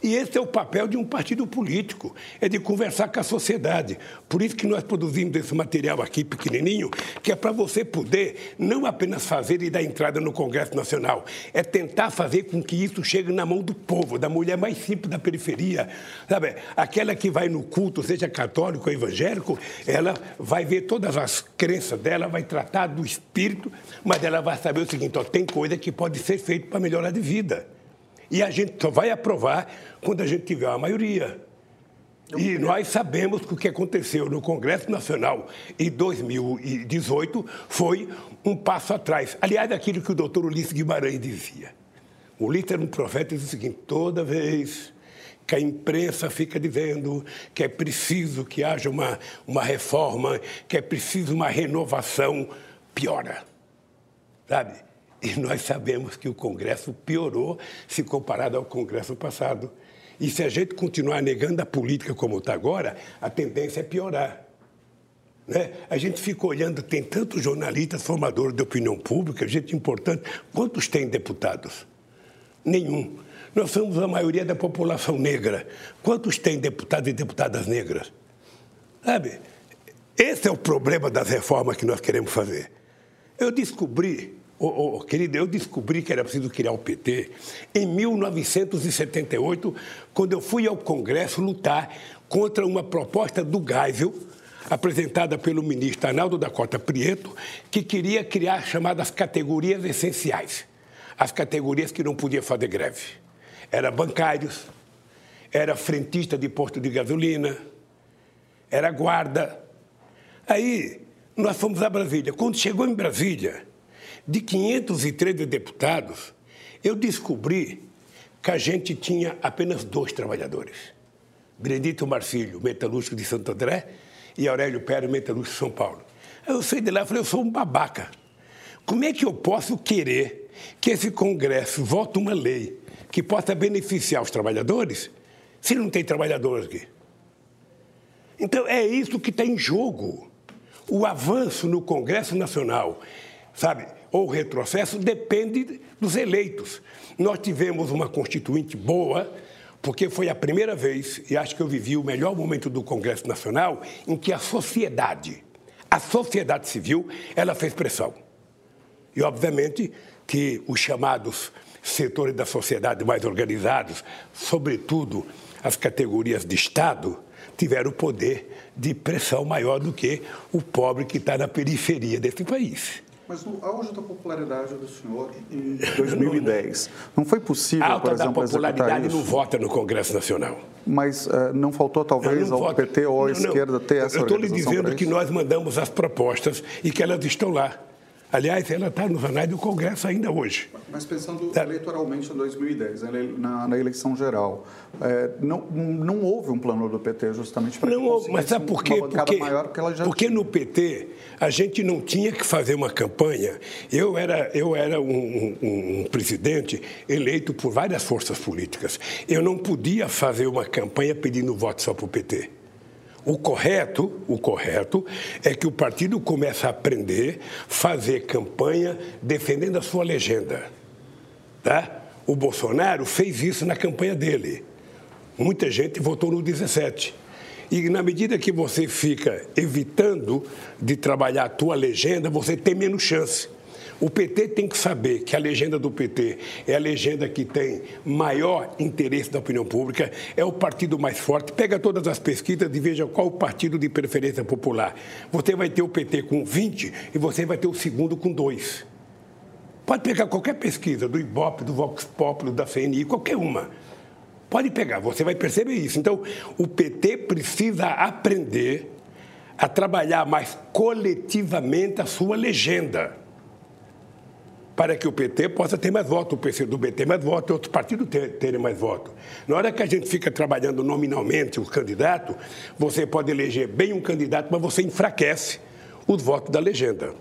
E esse é o papel de um partido político, é de conversar com a sociedade. Por isso que nós produzimos esse material aqui pequenininho, que é para você poder não apenas fazer e dar entrada no Congresso Nacional, é tentar fazer com que isso chegue na mão do povo, da mulher mais simples da periferia, sabe? Aquela que vai no culto, seja católico ou evangélico, ela vai ver todas as crenças dela, vai tratar do espírito, mas ela vai saber o seguinte, ó, tem coisa que pode ser feita para melhorar de vida. E a gente só vai aprovar quando a gente tiver a maioria. E nós sabemos que o que aconteceu no Congresso Nacional em 2018 foi um passo atrás. Aliás, aquilo que o doutor Ulisses Guimarães dizia. O Ulisses era um profeta e dizia o seguinte: toda vez que a imprensa fica dizendo que é preciso que haja uma, uma reforma, que é preciso uma renovação, piora. Sabe? E nós sabemos que o Congresso piorou se comparado ao Congresso passado. E se a gente continuar negando a política como está agora, a tendência é piorar. Né? A gente fica olhando, tem tantos jornalistas formadores de opinião pública, gente importante. Quantos tem deputados? Nenhum. Nós somos a maioria da população negra. Quantos tem deputados e deputadas negras? Sabe? Esse é o problema das reformas que nós queremos fazer. Eu descobri oh, oh, querido, eu descobri que era preciso criar o PT em 1978, quando eu fui ao Congresso lutar contra uma proposta do Geisel, apresentada pelo ministro Arnaldo da Costa Prieto, que queria criar chamadas categorias essenciais. As categorias que não podiam fazer greve. Era bancários, era frentista de posto de gasolina, era guarda. Aí nós fomos a Brasília. Quando chegou em Brasília, de 513 deputados, eu descobri que a gente tinha apenas dois trabalhadores. Benedito Marcílio, metalúrgico de Santo André, e Aurélio Pérez, metalúrgico de São Paulo. Eu saí de lá e falei, eu sou um babaca. Como é que eu posso querer que esse Congresso vote uma lei que possa beneficiar os trabalhadores se não tem trabalhadores aqui? Então, é isso que está em jogo. O avanço no Congresso Nacional, sabe, ou o retrocesso, depende dos eleitos. Nós tivemos uma constituinte boa, porque foi a primeira vez, e acho que eu vivi o melhor momento do Congresso Nacional, em que a sociedade, a sociedade civil, ela fez pressão. E, obviamente, que os chamados setores da sociedade mais organizados, sobretudo as categorias de Estado, tiveram poder de pressão maior do que o pobre que está na periferia desse país. Mas no auge da popularidade do senhor em 2010, não foi possível, Alta por exemplo, da popularidade não vota no Congresso Nacional. Mas uh, não faltou talvez não ao voto. PT ou à Não, não. esquerda ter essa Eu estou lhe dizendo que nós mandamos as propostas e que elas estão lá. Aliás, ela está nos anais do Congresso ainda hoje. Mas pensando Tá. eleitoralmente em 2010, na, na- eleição geral, é, não, não houve um plano do PT justamente para Não, houve, mas sabe por quê? Porque, maior que ela já porque tinha. no PT a gente não tinha que fazer uma campanha. Eu era, eu era um, um- um presidente eleito por várias forças políticas. Eu não podia fazer uma campanha pedindo voto só para o PT. O correto, o correto é que o partido comece a aprender, fazer campanha defendendo a sua legenda. Tá? O Bolsonaro fez isso na campanha dele. Muita gente votou no 17. E na medida que você fica evitando de trabalhar a tua legenda, você tem menos chance. O PT tem que saber que a legenda do PT é a legenda que tem maior interesse da opinião pública, é o partido mais forte. Pega todas as pesquisas e veja qual o partido de preferência popular. Você vai ter o PT com 20 e você vai ter o segundo com 2. Pode pegar qualquer pesquisa, do Ibope, do Vox Populi, da CNI, qualquer uma. Pode pegar, você vai perceber isso. Então, o PT precisa aprender a trabalhar mais coletivamente a sua legenda. Para que o PT possa ter mais votos, o PCdoB ter mais votos, outros partidos ter- terem mais votos. Na hora que a gente fica trabalhando nominalmente os candidatos, você pode eleger bem um candidato, mas você enfraquece os votos da legenda.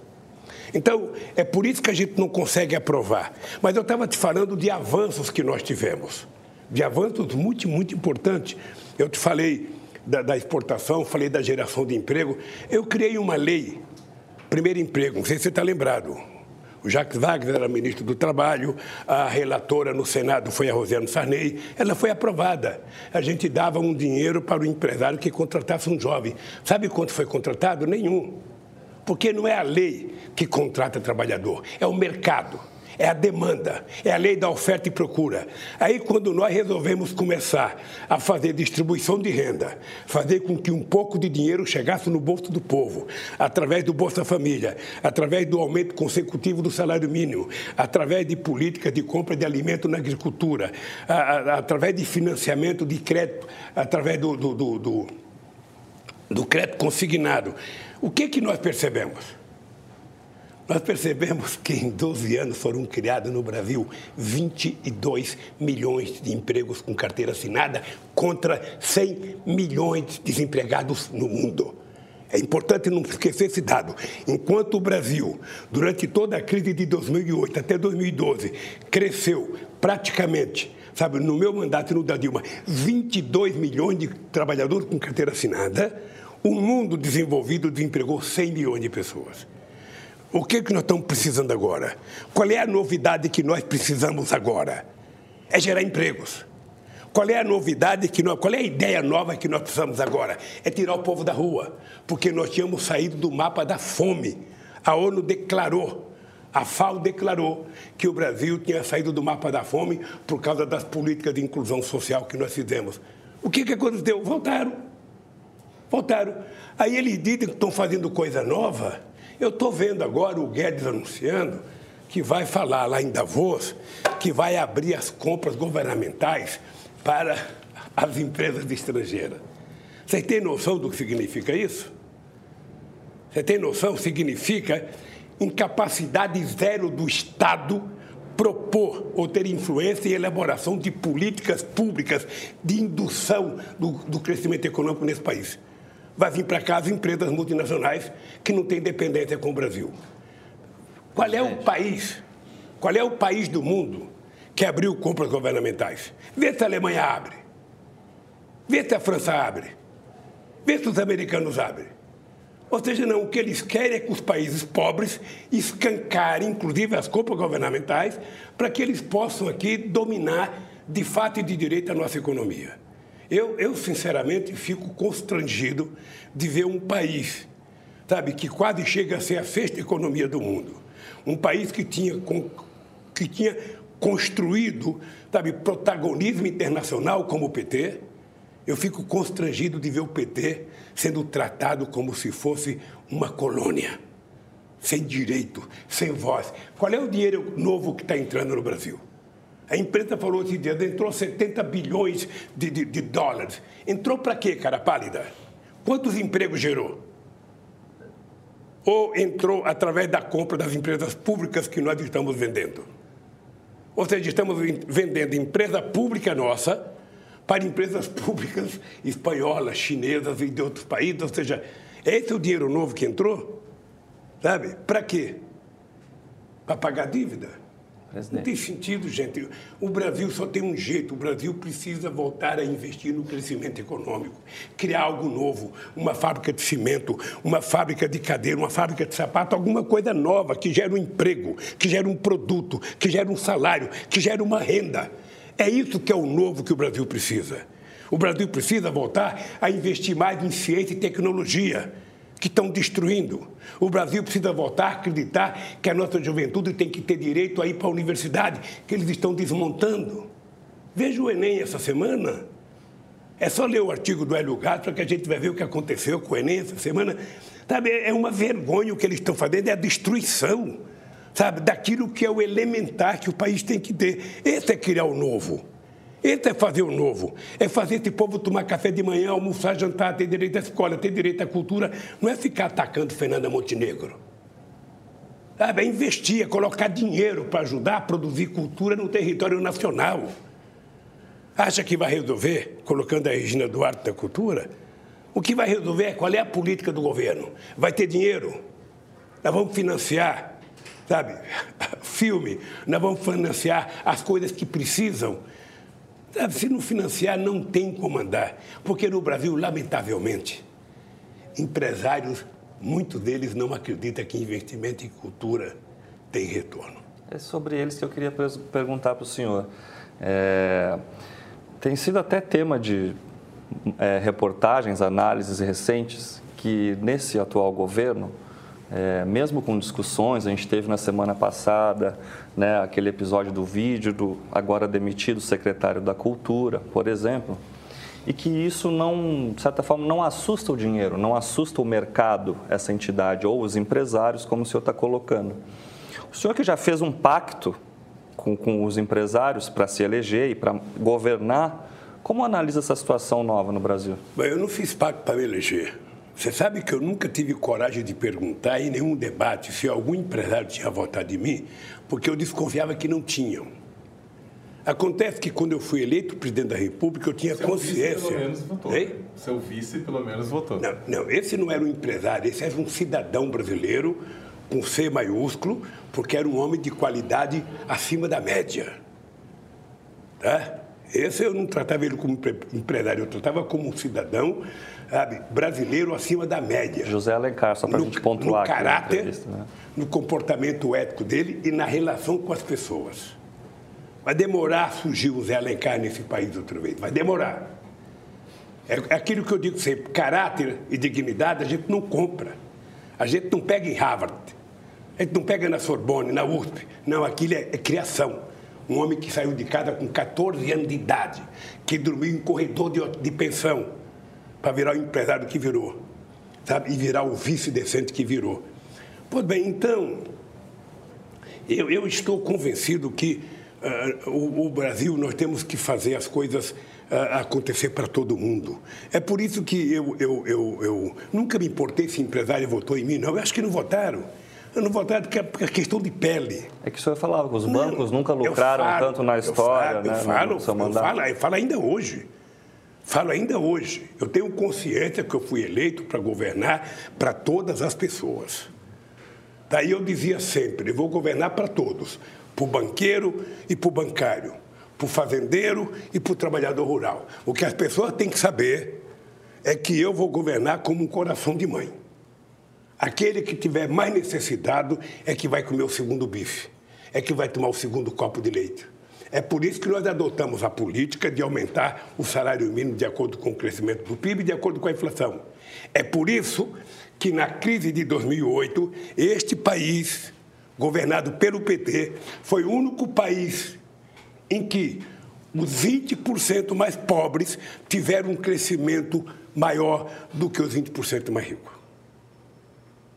Então, é por isso que a gente não consegue aprovar. Mas eu estava te falando de avanços que nós tivemos, de avanços muito, muito importantes. Eu te falei da, da exportação, falei da geração de emprego. Eu criei uma lei, primeiro emprego, não sei se você está lembrado. O Jacques Wagner era ministro do Trabalho, a relatora no Senado foi a Rosiane Sarney, ela foi aprovada. A gente dava um dinheiro para o empresário que contratasse um jovem. Sabe quanto foi contratado? Nenhum. Porque não é a lei que contrata trabalhador, é o mercado, é a demanda, é a lei da oferta e procura. Aí, quando nós resolvemos começar a fazer distribuição de renda, fazer com que um pouco de dinheiro chegasse no bolso do povo, através do Bolsa Família, através do aumento consecutivo do salário mínimo, através de políticas de compra de alimento na agricultura, a- a- através de financiamento de crédito, através do- do- do- do do crédito consignado. O que, que nós percebemos? Nós percebemos que em 12 anos foram criados no Brasil 22 milhões de empregos com carteira assinada contra 100 milhões de desempregados no mundo. É importante não esquecer esse dado. Enquanto o Brasil, durante toda a crise de 2008 até 2012, cresceu praticamente, sabe, no meu mandato e no da Dilma, 22 milhões de trabalhadores com carteira assinada, o mundo desenvolvido desempregou 100 milhões de pessoas. O que, que nós estamos precisando agora? Qual é a novidade que nós precisamos agora? É gerar empregos. Qual é a novidade que nós, qual é a ideia nova que nós precisamos agora? É tirar o povo da rua, porque nós tínhamos saído do mapa da fome. A ONU declarou A FAO declarou que o Brasil tinha saído do mapa da fome por causa das políticas de inclusão social que nós fizemos. O que, que aconteceu? Voltaram. Voltaram. Aí eles dizem que estão fazendo coisa nova. Eu estou vendo agora o Guedes anunciando que vai falar lá em Davos que vai abrir as compras governamentais para as empresas estrangeiras. Você tem noção do que significa isso? Você tem noção? Significa incapacidade zero do Estado propor ou ter influência em elaboração de políticas públicas de indução do, do crescimento econômico nesse país. Vai vir para cá as empresas multinacionais que não têm dependência com o Brasil. Qual é o país, qual é o país do mundo que abriu compras governamentais? Vê se a Alemanha abre. Vê se a França abre. Vê se os americanos abrem. Ou seja, não, o que eles querem é que os países pobres escancarem, inclusive, as compras governamentais, para que eles possam aqui dominar de fato e de direito a nossa economia. Eu, eu, sinceramente, fico constrangido de ver um país, sabe, que quase chega a ser a sexta economia do mundo. Um país que tinha, que tinha construído, sabe, protagonismo internacional como o PT, eu fico constrangido de ver o PT sendo tratado como se fosse uma colônia, sem direito, sem voz. Qual é o dinheiro novo que está entrando no Brasil? A imprensa falou esses dias, entrou 70 bilhões de, de, de dólares. Entrou para quê, cara pálida? Quantos empregos gerou? Ou entrou através da compra das empresas públicas que nós estamos vendendo? Ou seja, estamos vendendo empresa pública nossa para empresas públicas espanholas, chinesas e de outros países. Ou seja, esse é o dinheiro novo que entrou? Sabe? Para quê? Para pagar dívida? Presidente. Não tem sentido, gente. O Brasil só tem um jeito. O Brasil precisa voltar a investir no crescimento econômico, criar algo novo, uma fábrica de cimento, uma fábrica de cadeira, uma fábrica de sapato, alguma coisa nova que gere um emprego, que gere um produto, que gere um salário, que gere uma renda. É isso que é o novo que o Brasil precisa. O Brasil precisa voltar a investir mais em ciência e tecnologia, que estão destruindo. O Brasil precisa voltar a acreditar que a nossa juventude tem que ter direito a ir para a universidade, que eles estão desmontando. Veja o Enem essa semana. É só ler o artigo do Hélio Gato para que a gente vai ver o que aconteceu com o Enem essa semana. Sabe, é uma vergonha o que eles estão fazendo, é a destruição sabe, daquilo que é o elementar que o país tem que ter. Esse é criar o novo. Esse é fazer o novo. É fazer esse povo tomar café de manhã, almoçar, jantar, ter direito à escola, ter direito à cultura. Não é ficar atacando Fernanda Montenegro. Sabe, é investir, é colocar dinheiro para ajudar a produzir cultura no território nacional. Acha que vai resolver colocando a Regina Duarte na cultura? O que vai resolver é qual é a política do governo. Vai ter dinheiro? Nós vamos financiar sabe? Filme, nós vamos financiar as coisas que precisam. Sabe, se não financiar, não tem como andar. Porque no Brasil, lamentavelmente, empresários, muitos deles não acreditam que investimento em cultura tem retorno. É sobre eles que eu queria perguntar para o senhor. É, tem sido até tema de é, reportagens, análises recentes, que nesse atual governo, é, mesmo com discussões, a gente teve na semana passada né, aquele episódio do vídeo do agora demitido secretário da Cultura, por exemplo, e que isso não, de certa forma, não assusta o dinheiro, não assusta o mercado, essa entidade, ou os empresários, como o senhor está colocando. O senhor que já fez um pacto com, com os empresários para se eleger e para governar, como analisa essa situação nova no Brasil? Bem, eu não fiz pacto para me eleger. Você sabe que eu nunca tive coragem de perguntar em nenhum debate se algum empresário tinha votado em mim, porque eu desconfiava que não tinham. Acontece que quando eu fui eleito presidente da República, eu tinha Seu consciência. Vice pelo menos votou. Ei? Seu vice pelo menos votou. Não, não, esse não era um empresário, esse era um cidadão brasileiro com C maiúsculo, porque era um homem de qualidade acima da média. Tá? Esse eu não tratava ele como empresário, eu tratava como um cidadão sabe, brasileiro acima da média. José Alencar, só para a gente pontuar no caráter, né? no comportamento ético dele e na relação com as pessoas. Vai demorar a surgir o Zé Alencar nesse país outra vez, vai demorar. É, é aquilo que eu digo sempre, caráter e dignidade a gente não compra. A gente não pega em Harvard. A gente não pega na Sorbonne, na USP. Não, aquilo é, é criação. Um homem que saiu de casa com 14 anos de idade, que dormiu em corredor de, de pensão, para virar o empresário que virou, sabe? E virar o vice decente que virou. Pois bem, então, eu, eu estou convencido que uh, o, o, Brasil, nós temos que fazer as coisas uh, acontecer para todo mundo. É por isso que eu, eu, eu, eu nunca me importei se empresário votou em mim, não. Eu acho que não votaram. Eu não votaram porque é, é questão de pele. É que o senhor falava que os bancos não, nunca lucraram falo, tanto na história, eu falo, né? Eu falo, eu falo, eu falo ainda hoje. Falo ainda hoje. Eu tenho consciência que eu fui eleito para governar para todas as pessoas. Daí eu dizia sempre: eu vou governar para todos, para o banqueiro e para o bancário, para o fazendeiro e para o trabalhador rural. O que as pessoas têm que saber é que eu vou governar como um coração de mãe. Aquele que tiver mais necessitado é que vai comer o segundo bife, é que vai tomar o segundo copo de leite. É por isso que nós adotamos a política de aumentar o salário mínimo de acordo com o crescimento do PIB e de acordo com a inflação. É por isso que na crise de 2008, este país, governado pelo PT, foi o único país em que os 20% mais pobres tiveram um crescimento maior do que os 20% mais ricos.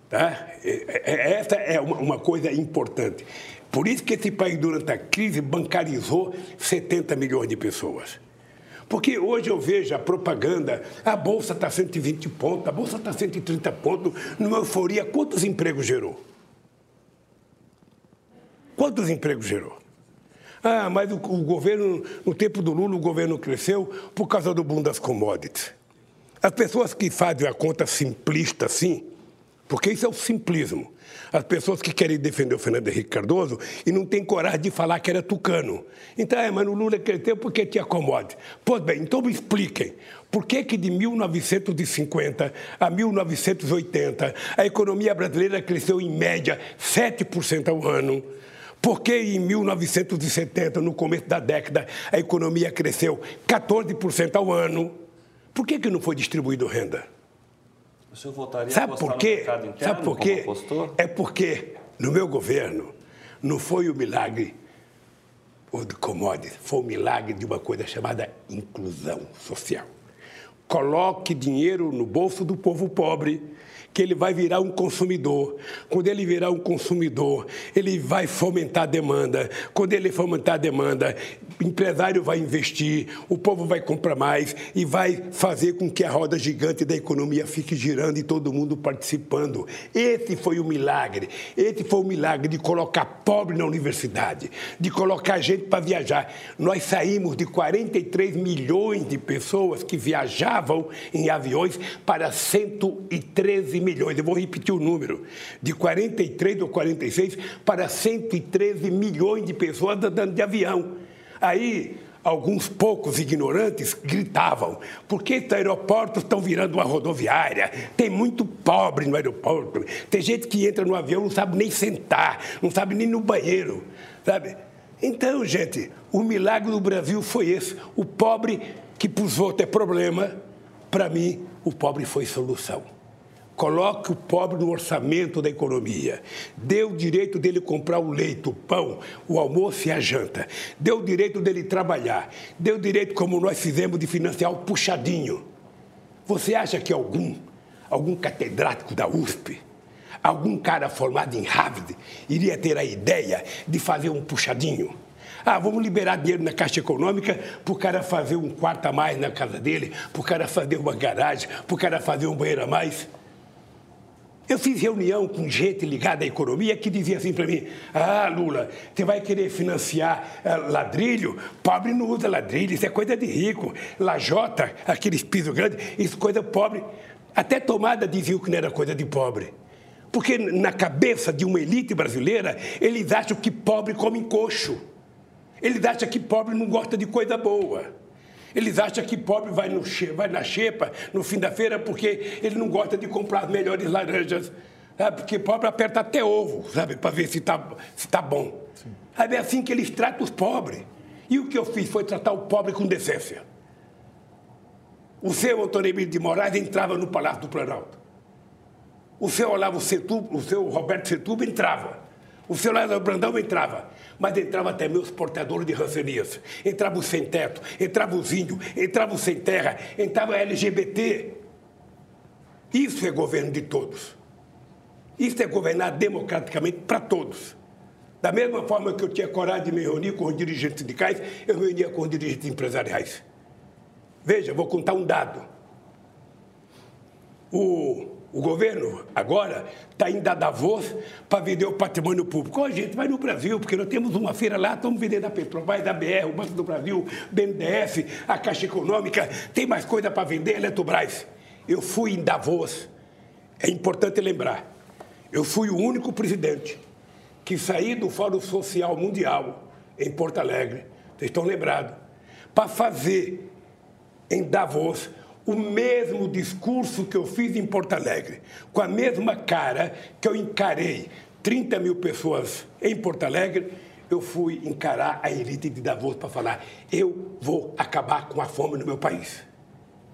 Tá? É, é, essa é uma coisa importante. Por isso que esse país, durante a crise, bancarizou 70 milhões de pessoas. Porque hoje eu vejo a propaganda, a Bolsa está 120 pontos, a Bolsa está 130 pontos, numa euforia, quantos empregos gerou? Quantos empregos gerou? Ah, mas o, o, governo, no tempo do Lula, o governo cresceu por causa do boom das commodities. As pessoas que fazem a conta simplista assim, porque isso é o simplismo. As pessoas que querem defender o Fernando Henrique Cardoso e não têm coragem de falar que era tucano. Então, é, mas o Lula cresceu porque te acomode. Pois bem, então me expliquem. Por que, que de 1950 a 1980 a economia brasileira cresceu em média 7% ao ano? Por que em 1970, no começo da década, a economia cresceu 14% ao ano? Por que, que não foi distribuído renda? O senhor votaria Sabe por quê? Interno, Sabe por quê? É porque no meu governo não foi o milagre do commodities, foi o milagre de uma coisa chamada inclusão social. Coloque dinheiro no bolso do povo pobre que ele vai virar um consumidor. Quando ele virar um consumidor, ele vai fomentar a demanda. Quando ele fomentar a demanda, o empresário vai investir, o povo vai comprar mais e vai fazer com que a roda gigante da economia fique girando e todo mundo participando. Esse foi o milagre. Esse foi o milagre de colocar pobre na universidade, de colocar gente para viajar. Nós saímos de 43 milhões de pessoas que viajavam em aviões para 113 milhões. Eu vou repetir o número: de 43 ou 46 para 113 milhões de pessoas andando de avião. Aí, alguns poucos ignorantes gritavam: por que os aeroportos estão virando uma rodoviária? Tem muito pobre no aeroporto. Tem gente que entra no avião não sabe nem sentar, não sabe nem no banheiro, sabe? Então, gente, o milagre do Brasil foi esse. O pobre que para os outros é problema, para mim, o pobre foi solução. Coloque o pobre no orçamento da economia. Dê o direito dele comprar o leite, o pão, o almoço e a janta. Dê o direito dele trabalhar. Dê o direito, como nós fizemos, de financiar o puxadinho. Você acha que algum, algum catedrático da USP, algum cara formado em Harvard, iria ter a ideia de fazer um puxadinho? Ah, vamos liberar dinheiro na Caixa Econômica para o cara fazer um quarto a mais na casa dele, para o cara fazer uma garagem, para o cara fazer um banheiro a mais. Eu fiz reunião com gente ligada à economia que dizia assim para mim: Ah, Lula, você vai querer financiar uh, ladrilho? Pobre não usa ladrilho, isso é coisa de rico. Lajota, aqueles pisos grandes, isso é coisa pobre. Até tomada dizia que não era coisa de pobre. Porque na cabeça de uma elite brasileira, eles acham que pobre come coxo. Eles acham que pobre não gosta de coisa boa. Eles acham que pobre vai, no, vai na xepa no fim da feira porque ele não gosta de comprar as melhores laranjas. Sabe? Porque pobre aperta até ovo, sabe? Para ver se está se tá bom. Sabe? É assim que eles tratam os pobres. E o que eu fiz foi tratar o pobre com decência. O seu Antônio Emílio de Moraes entrava no Palácio do Planalto. O seu Olavo Setúbal, o seu Roberto Setúbal entrava. O seu Lázaro Brandão entrava. Mas entrava até meus portadores de rancenias. Entrava os sem teto, entrava os índios, entrava os sem terra, entrava LGBT. Isso é governo de todos. Isso é governar democraticamente para todos. Da mesma forma que eu tinha coragem de me reunir com os dirigentes sindicais, eu me reunia com os dirigentes empresariais. Veja, vou contar um dado. O, o governo agora está indo a Davos para vender o patrimônio público. a gente vai no Brasil, porque nós temos uma feira lá, estamos vendendo a Petrobras, a BR, o Banco do Brasil, BNDES, a Caixa Econômica, tem mais coisa para vender, Eletrobras. Eu fui em Davos, é importante lembrar, eu fui o único presidente que saí do Fórum Social Mundial em Porto Alegre, vocês estão lembrados, para fazer em Davos o mesmo discurso que eu fiz em Porto Alegre, com a mesma cara que eu encarei 30 mil pessoas em Porto Alegre, eu fui encarar a elite de Davos para falar: eu vou acabar com a fome no meu país.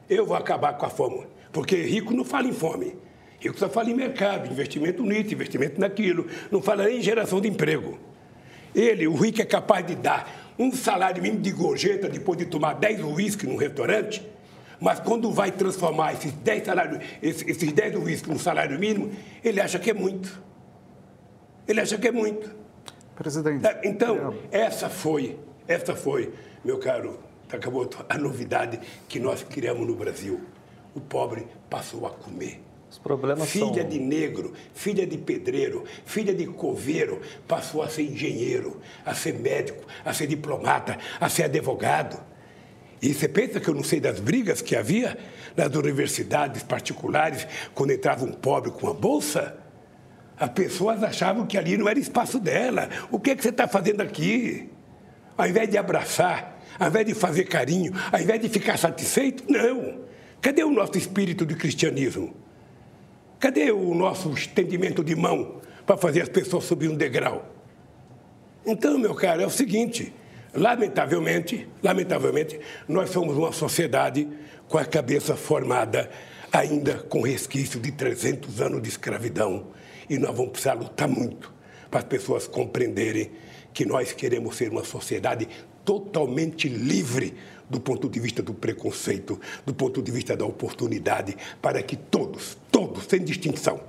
Eu vou acabar com a fome. Porque rico não fala em fome. Rico só fala em mercado, investimento nisso, investimento naquilo. Não fala nem em geração de emprego. Ele, o rico, é capaz de dar um salário mínimo de gorjeta depois de tomar 10 uísques num restaurante mas quando vai transformar esses 10 salários, esses 10 uísques num salário mínimo, ele acha que é muito. Ele acha que é muito. Presidente. Tá, então, essa foi, essa foi, meu caro Takamoto, a novidade que nós criamos no Brasil. O pobre passou a comer. Os problemas filha são... de negro, filha de pedreiro, filha de coveiro, passou a ser engenheiro, a ser médico, a ser diplomata, a ser advogado. E você pensa que eu não sei das brigas que havia nas universidades particulares quando entrava um pobre com a bolsa? As pessoas achavam que ali não era espaço dela. O que, é que você está fazendo aqui? Ao invés de abraçar, ao invés de fazer carinho, ao invés de ficar satisfeito, não. Cadê o nosso espírito de cristianismo? Cadê o nosso estendimento de mão para fazer as pessoas subir um degrau? Então, meu caro, é o seguinte: Lamentavelmente, lamentavelmente, nós somos uma sociedade com a cabeça formada ainda com resquício de 300 anos de escravidão. E nós vamos precisar lutar muito para as pessoas compreenderem que nós queremos ser uma sociedade totalmente livre do ponto de vista do preconceito, do ponto de vista da oportunidade, para que todos, todos, sem distinção,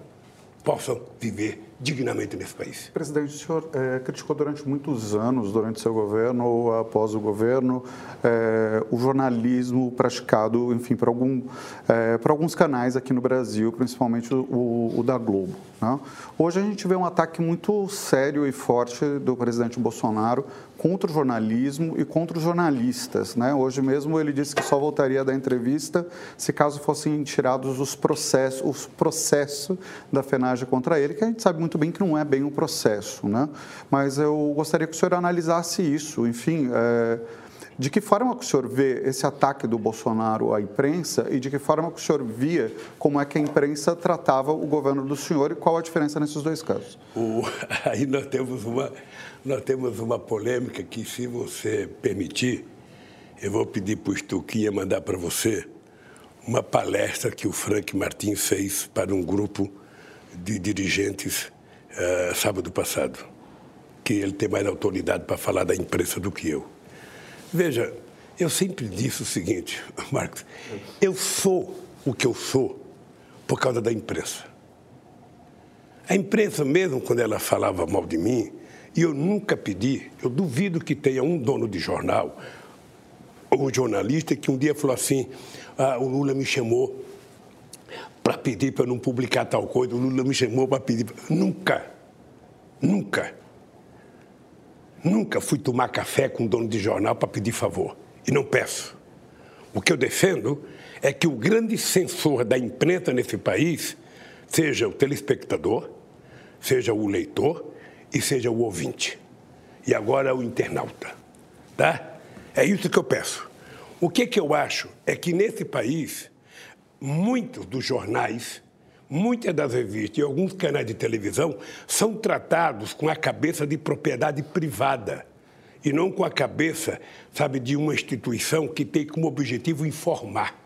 possam viver dignamente nesse país. Presidente, o senhor é, criticou durante muitos anos, durante seu governo ou após o governo, é, o jornalismo praticado, enfim, por, algum, é, alguns canais aqui no Brasil, principalmente o, o da Globo. Né? Hoje a gente vê um ataque muito sério e forte do presidente Bolsonaro contra o jornalismo e contra os jornalistas. Né? Hoje mesmo ele disse que só voltaria da entrevista se caso fossem tirados os processos, os processos da FENAGE contra ele, que a gente sabe muito bem que não é bem um processo. Né? Mas eu gostaria que o senhor analisasse isso. Enfim, é, de que forma que o senhor vê esse ataque do Bolsonaro à imprensa e de que forma que o senhor via como é que a imprensa tratava o governo do senhor e qual a diferença nesses dois casos? O, aí nós temos uma nós temos uma polêmica que, se você permitir, eu vou pedir para o Estuquinha mandar para você uma palestra que o Frank Martins fez para um grupo de dirigentes uh, sábado passado, que ele tem mais autoridade para falar da imprensa do que eu. Veja, eu sempre disse o seguinte, Marcos, eu sou o que eu sou por causa da imprensa. A imprensa, mesmo quando ela falava mal de mim, e eu nunca pedi, eu duvido que tenha um dono de jornal ou jornalista que um dia falou assim: ah, o Lula me chamou para pedir para não publicar tal coisa, o Lula me chamou para pedir. Nunca, nunca, nunca fui tomar café com um dono de jornal para pedir favor. E não peço. O que eu defendo é que o grande censor da imprensa nesse país seja o telespectador, seja o leitor e seja o ouvinte. E agora o internauta. Tá? É isso que eu peço. O que, que eu acho é que nesse país, muitos dos jornais, muitas das revistas e alguns canais de televisão são tratados com a cabeça de propriedade privada e não com a cabeça, sabe, de uma instituição que tem como objetivo informar.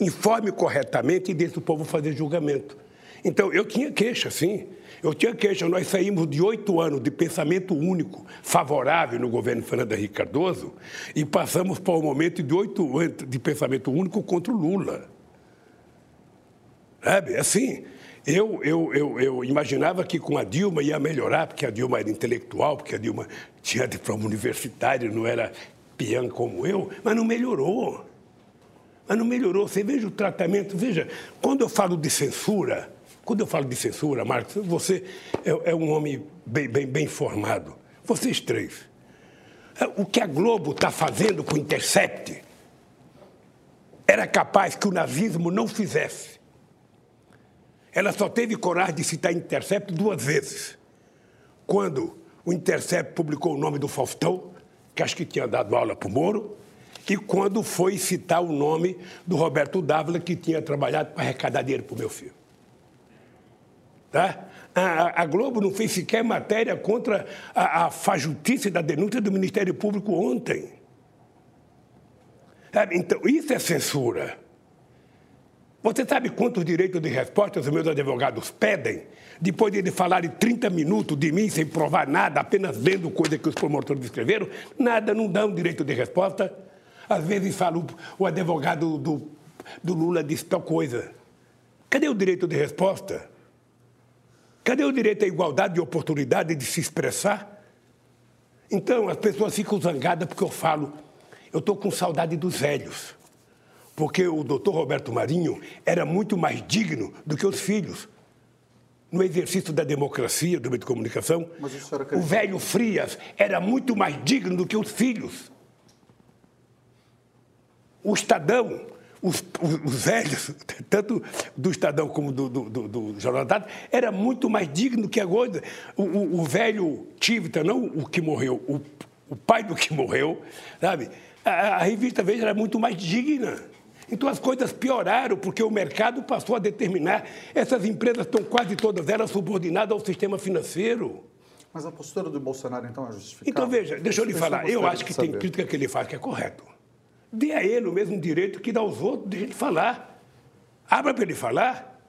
Informe corretamente e deixe o povo fazer julgamento. Então, eu tinha queixa, sim. Eu tinha queixa. Nós saímos de oito anos de pensamento único, favorável no governo Fernando Henrique Cardoso, e passamos para o um momento de oito anos de pensamento único contra o Lula. Sabe? Assim, eu, eu, eu, eu, imaginava que com a Dilma ia melhorar, porque a Dilma era intelectual, porque a Dilma tinha diploma universitário, não era peão como eu, mas não melhorou. Mas não melhorou. Você veja o tratamento. Veja, quando eu falo de censura, quando eu falo de censura, Marcos, você é, é um homem bem, bem, bem formado. Vocês três. É, o que a Globo está fazendo com o Intercept era capaz que o nazismo não fizesse. Ela só teve coragem de citar Intercept duas vezes. Quando o Intercept publicou o nome do Faustão, que acho que tinha dado aula para o Moro, e quando foi citar o nome do Roberto Dávila, que tinha trabalhado para arrecadar dinheiro para o meu filho. Tá? A, a, Globo não fez sequer matéria contra a, a fajutice da denúncia do Ministério Público ontem. Então, isso é censura. Você sabe quantos direitos de resposta os meus advogados pedem? Depois de eles falarem 30 minutos de mim sem provar nada, apenas lendo coisa que os promotores escreveram, nada, não dão direito de resposta. Às vezes falo, o advogado do, do Lula disse tal coisa. Cadê o direito de resposta? Cadê o direito à igualdade de oportunidade de se expressar? Então, as pessoas ficam zangadas porque eu falo, eu estou com saudade dos velhos porque o doutor Roberto Marinho era muito mais digno do que os filhos. No exercício da democracia, do meio de comunicação, o, velho Frias era muito mais digno do que os filhos. O Estadão, os, os, os velhos, tanto do Estadão como do, do, do, do Jornal da Tarde, era muito mais digno que agora. O, o, o velho Tivita, não o que morreu, o, o pai do que morreu, sabe? A, a revista Veja era muito mais digna. Então as coisas pioraram porque o mercado passou a determinar. Essas empresas estão quase todas elas subordinadas ao sistema financeiro. Mas a postura do Bolsonaro, então, é justificada? Então, veja, deixa eu lhe falar. Eu acho que tem crítica que ele faz que é correto. Dê a ele o mesmo direito que dá aos outros, deixa ele falar. Abra para ele falar.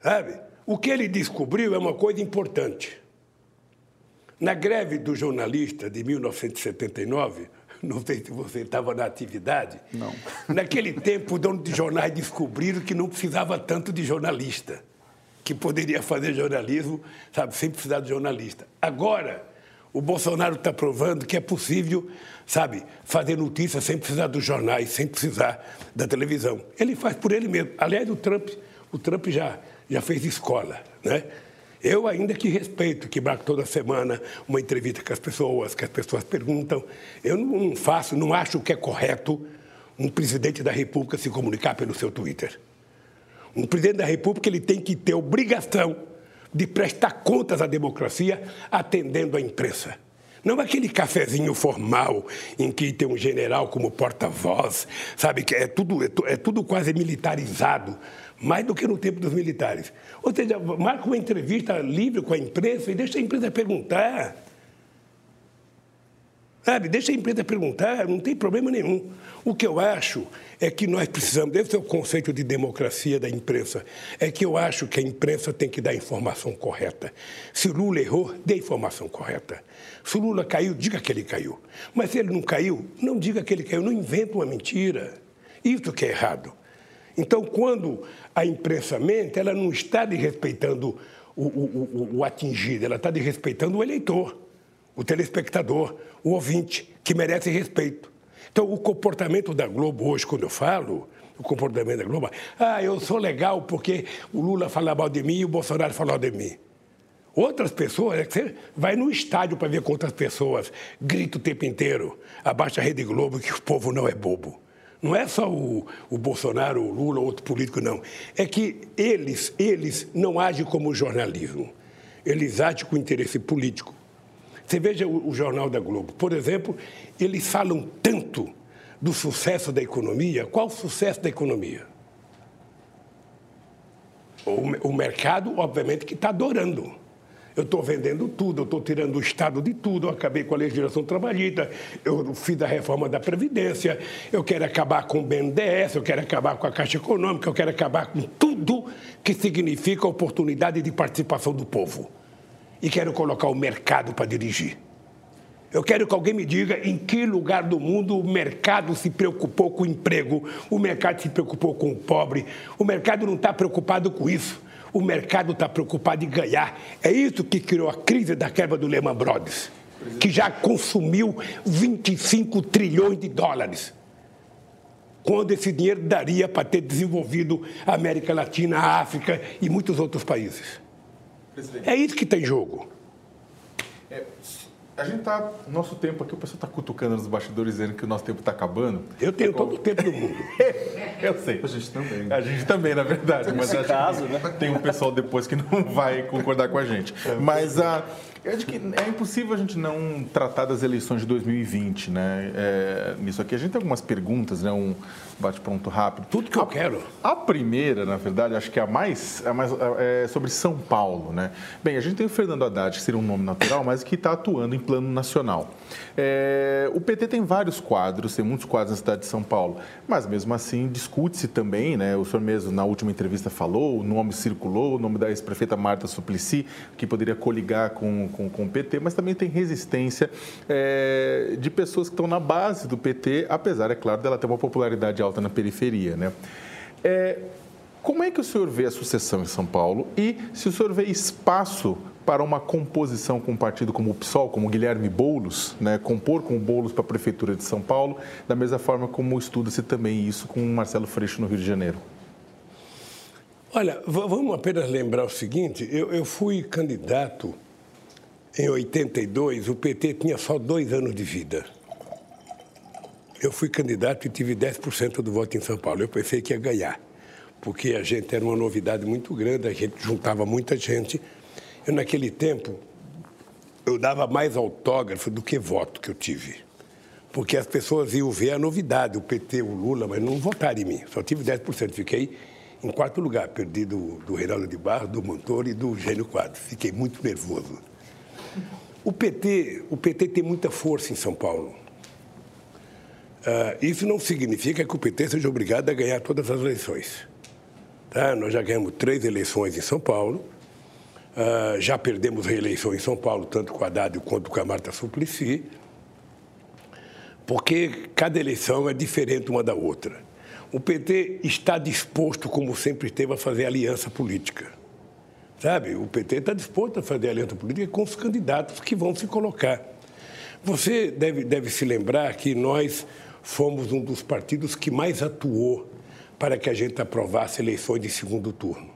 Sabe? O que ele descobriu é uma coisa importante. Na greve do jornalista de 1979, não sei se você estava na atividade. Não. Naquele tempo, o dono de jornais descobriram que não precisava tanto de jornalista, que poderia fazer jornalismo, sabe, sem precisar de jornalista. Agora, o Bolsonaro está provando que é possível, sabe, fazer notícia sem precisar dos jornais, sem precisar da televisão. Ele faz por ele mesmo. Aliás, o Trump, o Trump já, já fez escola, né? Eu ainda que respeito, que marco toda semana uma entrevista com as pessoas, que as pessoas perguntam. Eu não faço, não acho que é correto um presidente da República se comunicar pelo seu Twitter. Um presidente da República ele tem que ter obrigação de prestar contas à democracia atendendo à imprensa. Não aquele cafezinho formal em que tem um general como porta-voz, sabe, que é tudo, é, é tudo quase militarizado mais do que no tempo dos militares. Ou seja, marca uma entrevista livre com a imprensa e deixa a imprensa perguntar. Sabe, deixa a imprensa perguntar, não tem problema nenhum. O que eu acho é que nós precisamos, esse é o conceito de democracia da imprensa, é que eu acho que a imprensa tem que dar a informação correta. Se Lula errou, dê a informação correta. Se Lula caiu, diga que ele caiu. Mas se ele não caiu, não diga que ele caiu, não inventa uma mentira. Isso que é errado. Então, quando a imprensa mente, ela não está desrespeitando o, o, o, o atingido, ela está desrespeitando o eleitor, o telespectador, o ouvinte, que merece respeito. Então, o comportamento da Globo hoje, quando eu falo, o comportamento da Globo, ah, eu sou legal porque o Lula fala mal de mim e o Bolsonaro fala mal de mim. Outras pessoas, é que você vai no estádio para ver quantas pessoas gritam o tempo inteiro, abaixo a Rede Globo, que o povo não é bobo. Não é só o, o Bolsonaro, o Lula ou outro político, não. É que eles, eles não agem como jornalismo. Eles agem com interesse político. Você veja o, o Jornal da Globo. Por exemplo, eles falam tanto do sucesso da economia. Qual o sucesso da economia? O, o mercado, obviamente, que está adorando. Eu estou vendendo tudo, eu estou tirando o Estado de tudo, eu acabei com a legislação trabalhista, eu fiz a reforma da Previdência, eu quero acabar com o BNDES, eu quero acabar com a Caixa Econômica, eu quero acabar com tudo que significa oportunidade de participação do povo. E quero colocar o mercado para dirigir. Eu quero que alguém me diga em que lugar do mundo o mercado se preocupou com o emprego, o mercado se preocupou com o pobre, o mercado não está preocupado com isso. O mercado está preocupado em ganhar. É isso que criou a crise da quebra do Lehman Brothers, que já consumiu 25 trilhões de dólares. Quando esse dinheiro daria para ter desenvolvido a América Latina, a África e muitos outros países. É isso que tem jogo. É, a gente tá. Nosso tempo aqui, o pessoal está cutucando nos bastidores dizendo que o nosso tempo está acabando. Eu tenho é todo o tempo do mundo. Eu sei. A gente também. A gente também, na verdade. Nesse mas caso, né? Tem um pessoal depois que não vai concordar com a gente. Mas a. Eu acho que é impossível a gente não tratar das eleições de 2020, né? É, nisso aqui. A gente tem algumas perguntas, né? Um bate-pronto rápido. Tudo que eu quero. A primeira, na verdade, acho que é a mais, a mais é sobre São Paulo, né? Bem, a gente tem o Fernando Haddad, que seria um nome natural, mas que está atuando em plano nacional. É, o PT tem vários quadros, tem muitos quadros na cidade de São Paulo, mas mesmo assim discute-se também, né? O senhor mesmo na última entrevista falou, o nome circulou, o nome da ex-prefeita Marta Suplicy, que poderia coligar com, com, com o PT, mas também tem resistência é, de pessoas que estão na base do PT, apesar, é claro, dela ter uma popularidade alta na periferia, né? É, como é que o senhor vê a sucessão em São Paulo e se o senhor vê espaço para uma composição com um partido como o PSOL, como Guilherme Boulos, né, compor com o Boulos para a Prefeitura de São Paulo, da mesma forma como estuda-se também isso com o Marcelo Freixo no Rio de Janeiro? Olha, vamos apenas lembrar o seguinte: eu, eu fui candidato em 82, o PT tinha só dois anos de vida. Eu fui candidato e tive 10% do voto em São Paulo. Eu pensei que ia ganhar, porque a gente era uma novidade muito grande, a gente juntava muita gente. Eu, naquele tempo, eu dava mais autógrafo do que voto que eu tive. Porque as pessoas iam ver a novidade, o PT, o Lula, mas não votaram em mim. Só tive 10%. Fiquei em quarto lugar, perdi do, do Reinaldo de Barro, do Montoro e do Gênio Quadro. Fiquei muito nervoso. O PT, o PT tem muita força em São Paulo. Uh, isso não significa que o PT seja obrigado a ganhar todas as eleições. Tá? Nós já ganhamos três eleições em São Paulo, uh, já perdemos reeleição em São Paulo, tanto com Haddad quanto com a Marta Suplicy, porque cada eleição é diferente uma da outra. O PT está disposto, como sempre esteve, a fazer aliança política. Sabe? O PT está disposto a fazer aliança política com os candidatos que vão se colocar. Você deve, deve se lembrar que nós fomos um dos partidos que mais atuou para que a gente aprovasse eleições de segundo turno.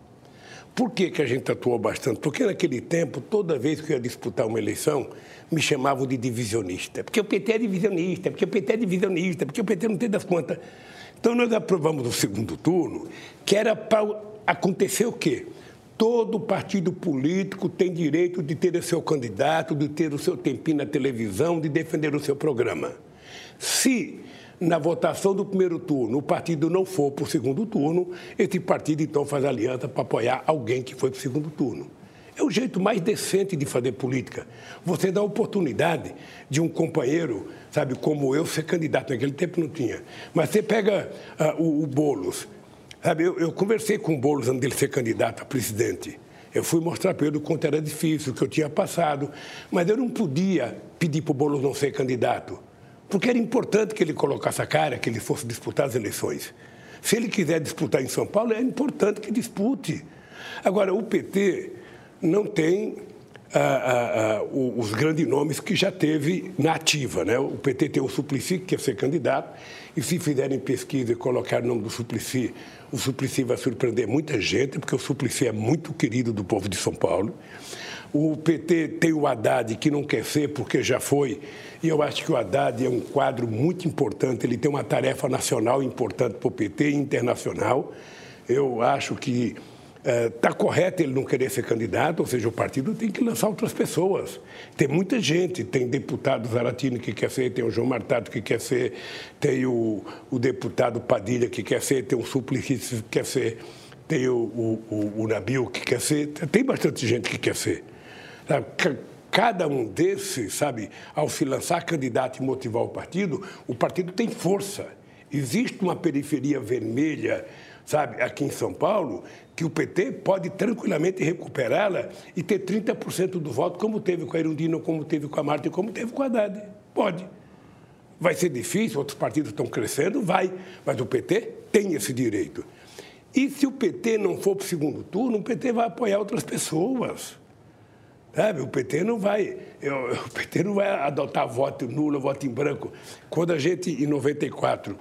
Por que, que a gente atuou bastante? Porque naquele tempo, toda vez que eu ia disputar uma eleição, me chamavam de divisionista. Porque o PT é divisionista, porque o PT é divisionista, porque o PT não tem das contas. Então nós aprovamos o segundo turno, que era para acontecer o quê? Todo partido político tem direito de ter o seu candidato, de ter o seu tempinho na televisão, de defender o seu programa. Se na votação do primeiro turno o partido não for para o segundo turno, esse partido então faz aliança para apoiar alguém que foi para o segundo turno. É o jeito mais decente de fazer política. Você dá a oportunidade de um companheiro, sabe, como eu, ser candidato. Naquele tempo não tinha. Mas você pega uh, o, o Boulos. Sabe, eu, eu conversei com o Boulos antes dele ser candidato a presidente. Eu fui mostrar para ele o quanto era difícil, o que eu tinha passado. Mas eu não podia pedir para o Boulos não ser candidato porque era importante que ele colocasse a cara, que ele fosse disputar as eleições. Se ele quiser disputar em São Paulo, é importante que dispute. Agora, o PT não tem ah, ah, ah, os grandes nomes que já teve na ativa. Né? O PT tem o Suplicy, que quer ser candidato, e se fizerem pesquisa e colocar o nome do Suplicy, o Suplicy vai surpreender muita gente, porque o Suplicy é muito querido do povo de São Paulo. O PT tem o Haddad, que não quer ser porque já foi, e eu acho que o Haddad é um quadro muito importante, ele tem uma tarefa nacional importante para o PT e internacional. Eu acho que está é, correto ele não querer ser candidato, ou seja, o partido tem que lançar outras pessoas. Tem muita gente, tem deputado Zaratini que quer ser, tem o João Martado que quer ser, tem o, o deputado Padilha que quer ser, tem o Suplicy que quer ser, tem o, o, o, o Nabil que quer ser, tem bastante gente que quer ser. Sabe? Cada um desses, sabe, ao se lançar candidato e motivar o partido, o partido tem força. Existe uma periferia vermelha, sabe, aqui em São Paulo, que o PT pode tranquilamente recuperá-la e ter 30% do voto, como teve com a Erundina, como teve com a Marta como teve com a Haddad. Pode. Vai ser difícil, outros partidos estão crescendo, vai, mas o PT tem esse direito. E se o PT não for para o segundo turno, o PT vai apoiar outras pessoas. Sabe? O PT não vai, eu, o PT não vai adotar voto nulo, voto em branco. Quando a gente, em 94,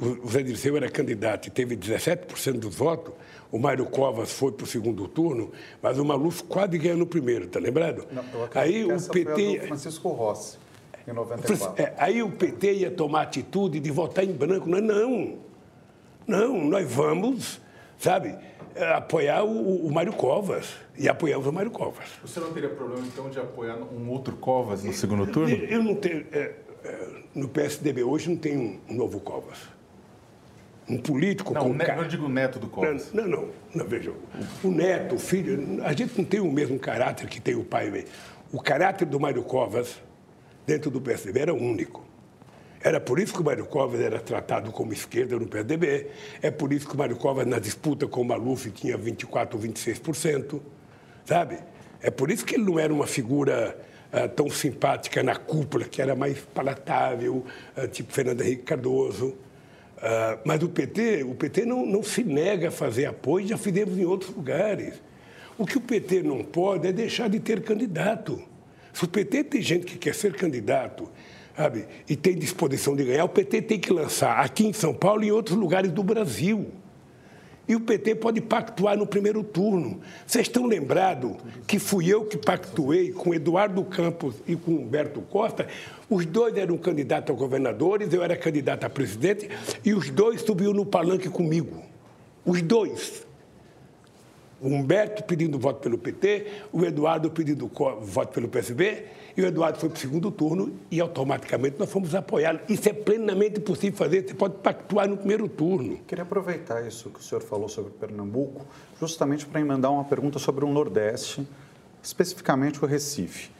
o Zé Dirceu era candidato e teve 17% dos votos, o Mário Covas foi para o segundo turno, mas o Maluf quase ganhou no primeiro, tá lembrado? Não, aí o PT. Francisco Rossi, em 94. É, aí o PT ia tomar atitude de votar em branco. Não, não. Não, nós vamos, sabe, apoiar o, o Mário Covas. E apoiamos o Mário Covas. Você não teria problema, então, de apoiar um outro Covas no segundo turno? Eu não tenho. É, é, no PSDB hoje não tem um novo Covas um político não, como... Não, digo neto do Covas. Não, não, não, veja, o neto, o filho, a gente não tem o mesmo caráter que tem o pai. O caráter do Mário Covas, dentro do PSDB, era único. Era por isso que o Mário Covas era tratado como esquerda no PSDB, é por isso que o Mário Covas, na disputa com o Maluf, tinha 24% ou 26%, sabe? É por isso que ele não era uma figura uh, tão simpática na cúpula, que era mais palatável, uh, tipo Fernando Henrique Cardoso. Uh, mas o PT, o PT não, não se nega a fazer apoio, já fizemos em outros lugares. O que o PT não pode é deixar de ter candidato. Se o PT tem gente que quer ser candidato sabe, e tem disposição de ganhar, o PT tem que lançar aqui em São Paulo e em outros lugares do Brasil. E o PT pode pactuar no primeiro turno. Vocês estão lembrados que fui eu que pactuei com Eduardo Campos e com Humberto Costa? Os dois eram candidatos a governadores, eu era candidato a presidente, e os dois subiram no palanque comigo. Os dois. O Humberto pedindo voto pelo PT, o Eduardo pedindo voto pelo PSB, e o Eduardo foi para o segundo turno e automaticamente nós fomos apoiá-lo. Isso é plenamente possível fazer, você pode pactuar no primeiro turno. Queria aproveitar isso que o senhor falou sobre Pernambuco, justamente para emendar uma pergunta sobre o Nordeste, especificamente o Recife.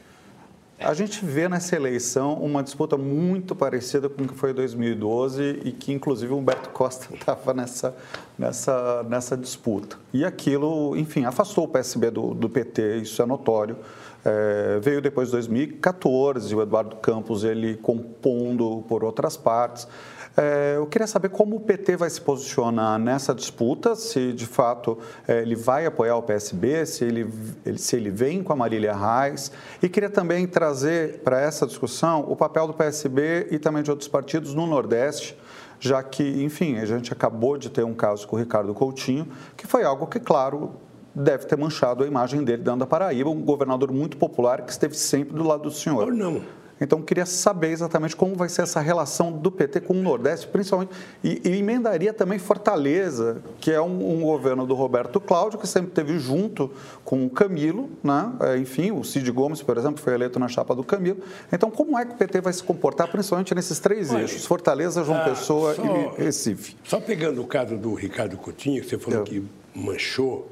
A gente vê nessa eleição uma disputa muito parecida com o que foi em 2012 e que, inclusive, Humberto Costa estava nessa, nessa, nessa disputa. E aquilo, enfim, afastou o PSB do, do PT, isso é notório. É, veio depois de 2014, o Eduardo Campos ele compondo por outras partes. É, eu queria saber como o PT vai se posicionar nessa disputa, se de fato é, ele vai apoiar o PSB, se ele, ele, se ele vem com a Marília Reis. E queria também trazer para essa discussão o papel do PSB e também de outros partidos no Nordeste já que, enfim, a gente acabou de ter um caso com o Ricardo Coutinho, que foi algo que, claro, deve ter manchado a imagem dele dentro da Paraíba, um governador muito popular que esteve sempre do lado do senhor. Ou não. Então, queria saber exatamente como vai ser essa relação do PT com o Nordeste, principalmente. E, e emendaria também Fortaleza, que é um, um, governo do Roberto Cláudio, que sempre teve junto com o Camilo, né? É, enfim, o Cid Gomes, por exemplo, foi eleito na chapa do Camilo. Então, como é que o PT vai se comportar, principalmente nesses três Olha, eixos: Fortaleza, João ah, Pessoa só, e Recife? Só pegando o caso do Ricardo Coutinho, que você falou Eu. que manchou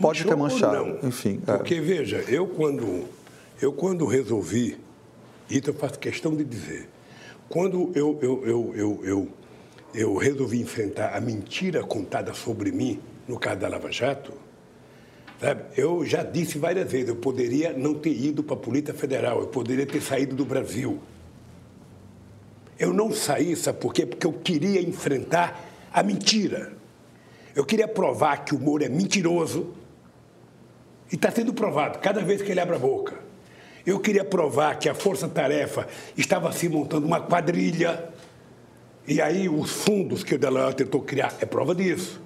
Pode ter manchado, não. enfim. É. Porque, veja, eu quando, eu quando resolvi, isso eu faço questão de dizer, quando eu, eu, eu, eu, eu, eu resolvi enfrentar a mentira contada sobre mim, no caso da Lava Jato, sabe, eu já disse várias vezes, eu poderia não ter ido para a Polícia Federal, eu poderia ter saído do Brasil. Eu não saí, sabe por quê? Porque eu queria enfrentar a mentira. Eu queria provar que o Moro é mentiroso, e está sendo provado cada vez que ele abre a boca. Eu queria provar que a força-tarefa estava se montando uma quadrilha. E aí os fundos que o Delaware tentou criar é prova disso.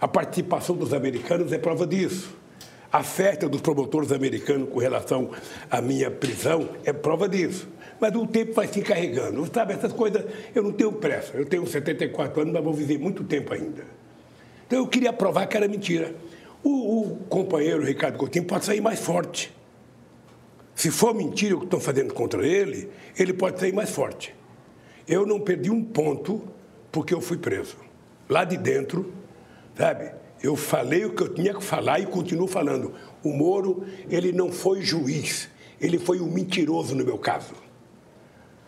A participação dos americanos é prova disso. A festa dos promotores americanos com relação à minha prisão é prova disso. Mas o tempo vai se encarregando. Sabe, essas coisas, eu não tenho pressa. Eu tenho 74 anos, mas vou viver muito tempo ainda. Então eu queria provar que era mentira. O, o companheiro Ricardo Coutinho pode sair mais forte. Se for mentira o que estão fazendo contra ele, ele pode sair mais forte. Eu não perdi um ponto porque eu fui preso. Lá de dentro, sabe? Eu falei o que eu tinha que falar e continuo falando. O Moro, ele não foi juiz, ele foi um mentiroso no meu caso.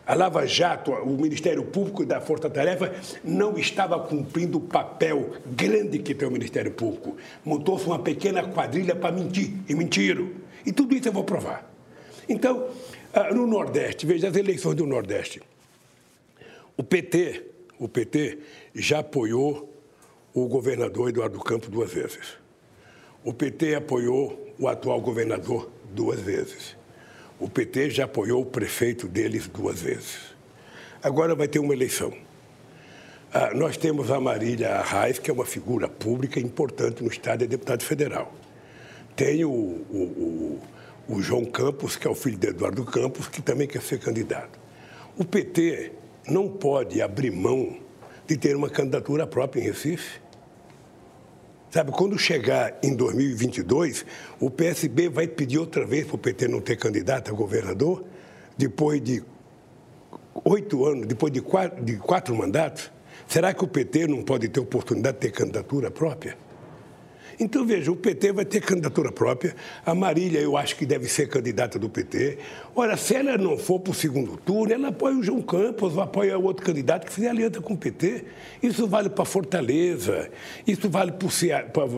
A Lava Jato, o Ministério Público da Força Tarefa, não estava cumprindo o papel grande que tem o Ministério Público. Montou-se uma pequena quadrilha para mentir, e mentiram. E tudo isso eu vou provar. Então, ah, no Nordeste, veja as eleições do Nordeste. O PT, o PT já apoiou o governador Eduardo Campos duas vezes. O PT apoiou o atual governador duas vezes. O PT já apoiou o prefeito deles duas vezes. Agora vai ter uma eleição. Ah, nós temos a Marília Arraes, que é uma figura pública importante no Estado, é deputado federal. Tem o, o, o, o João Campos, que é o filho de Eduardo Campos, que também quer ser candidato. O PT não pode abrir mão de ter uma candidatura própria em Recife. Sabe, quando chegar em 2022, o PSB vai pedir outra vez para o PT não ter candidato a governador, depois de oito anos, depois de quatro, de quatro mandatos? Será que o PT não pode ter oportunidade de ter candidatura própria? Então, veja, o PT vai ter candidatura própria. A Marília, eu acho que deve ser candidata do PT. Ora, se ela não for para o segundo turno, ela apoia o João Campos, apoia outro candidato que fizer aliança com o PT. Isso vale para Fortaleza, isso vale para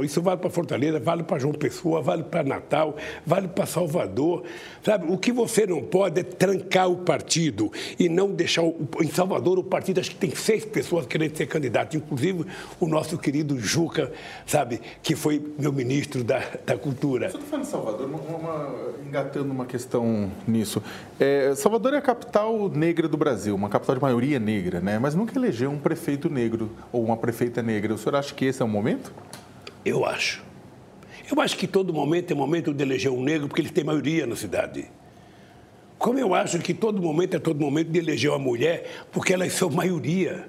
isso vale para Fortaleza, vale para João Pessoa, vale para Natal, vale para Salvador. Sabe, o que você não pode é trancar o partido e não deixar. O, em Salvador, o partido acho que tem seis pessoas querendo ser candidato, inclusive o nosso querido Juca, sabe, que foi meu ministro da, da Cultura. Você está falando de Salvador, uma, uma, engatando uma questão nisso. É, Salvador é a capital negra do Brasil, uma capital de maioria negra, né? mas nunca elegeu um prefeito negro ou uma prefeita negra. O senhor acha que esse é o momento? Eu acho. Eu acho que todo momento é momento de eleger um negro, porque eles têm maioria na cidade. Como eu acho que todo momento é todo momento de eleger uma mulher, porque elas são maioria.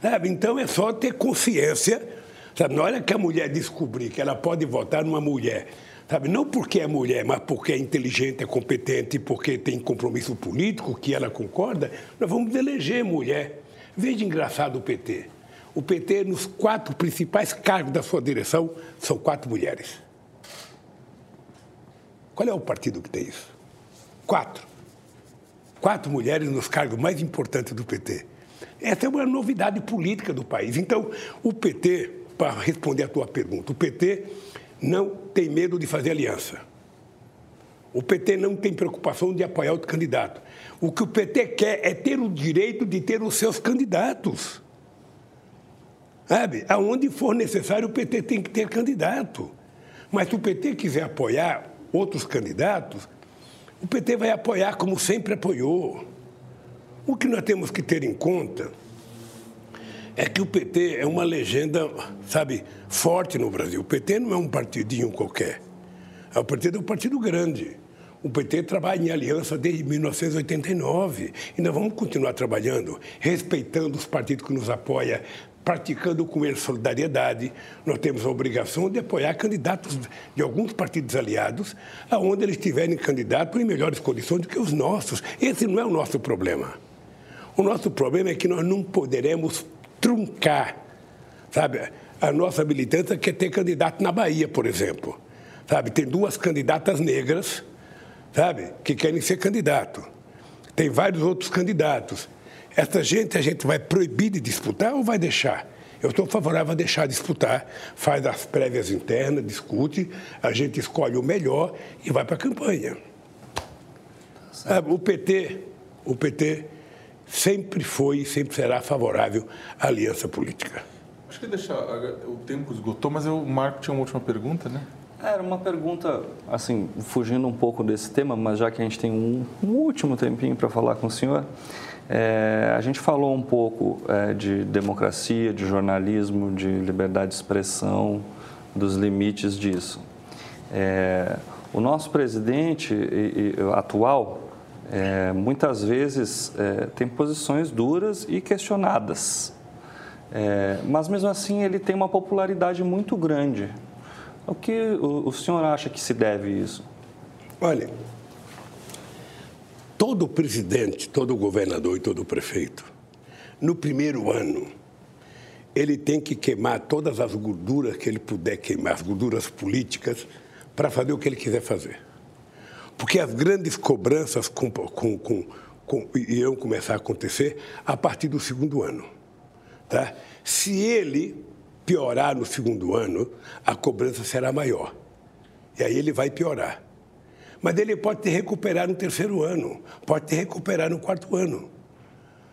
Sabe? Então é só ter consciência Sabe, na hora que a mulher descobrir que ela pode votar numa mulher, sabe, não porque é mulher, mas porque é inteligente, é competente, porque tem compromisso político, que ela concorda, nós vamos eleger mulher. Veja engraçado o PT. O PT, nos quatro principais cargos da sua direção, são quatro mulheres. Qual é o partido que tem isso? Quatro. Quatro mulheres nos cargos mais importantes do PT. Essa é uma novidade política do país. Então, o PT para responder a tua pergunta, o PT não tem medo de fazer aliança. O PT não tem preocupação de apoiar outro candidato. O que o PT quer é ter o direito de ter os seus candidatos. Sabe? Aonde for necessário, o PT tem que ter candidato. Mas se o PT quiser apoiar outros candidatos, o PT vai apoiar como sempre apoiou. O que nós temos que ter em conta é que o PT é uma legenda, sabe, forte no Brasil. O PT não é um partidinho qualquer. O partido é um partido grande. O PT trabalha em aliança desde 1989 e nós vamos continuar trabalhando, respeitando os partidos que nos apoiam, praticando com eles solidariedade. Nós temos a obrigação de apoiar candidatos de alguns partidos aliados, aonde eles tiverem candidatos em melhores condições do que os nossos. Esse não é o nosso problema. O nosso problema é que nós não poderemos truncar, sabe? A nossa militância quer ter candidato na Bahia, por exemplo. Sabe, tem duas candidatas negras, sabe, que querem ser candidato. Tem vários outros candidatos. Essa gente a gente vai proibir de disputar ou vai deixar? Eu estou favorável a deixar disputar, faz as prévias internas, discute, a gente escolhe o melhor e vai para a campanha. Tá o PT, o PT sempre foi e sempre será favorável à aliança política. Acho que deixar, o tempo esgotou, mas o Marco tinha uma última pergunta, né? Era uma pergunta, assim, fugindo um pouco desse tema, mas já que a gente tem um, um último tempinho para falar com o senhor, é, a gente falou um pouco é, de democracia, de jornalismo, de liberdade de expressão, dos limites disso. É, o nosso presidente e, e, atual, é, muitas vezes é, tem posições duras e questionadas. É, mas mesmo assim ele tem uma popularidade muito grande. O que o, o senhor acha que se deve isso? Olha, todo presidente, todo governador e todo prefeito, no primeiro ano, ele tem que queimar todas as gorduras que ele puder queimar, as gorduras políticas, para fazer o que ele quiser fazer. Porque as grandes cobranças com, com, com, com, irão começar a acontecer a partir do segundo ano. Tá? Se ele piorar no segundo ano, a cobrança será maior. E aí ele vai piorar. Mas ele pode te recuperar no terceiro ano, pode te recuperar no quarto ano.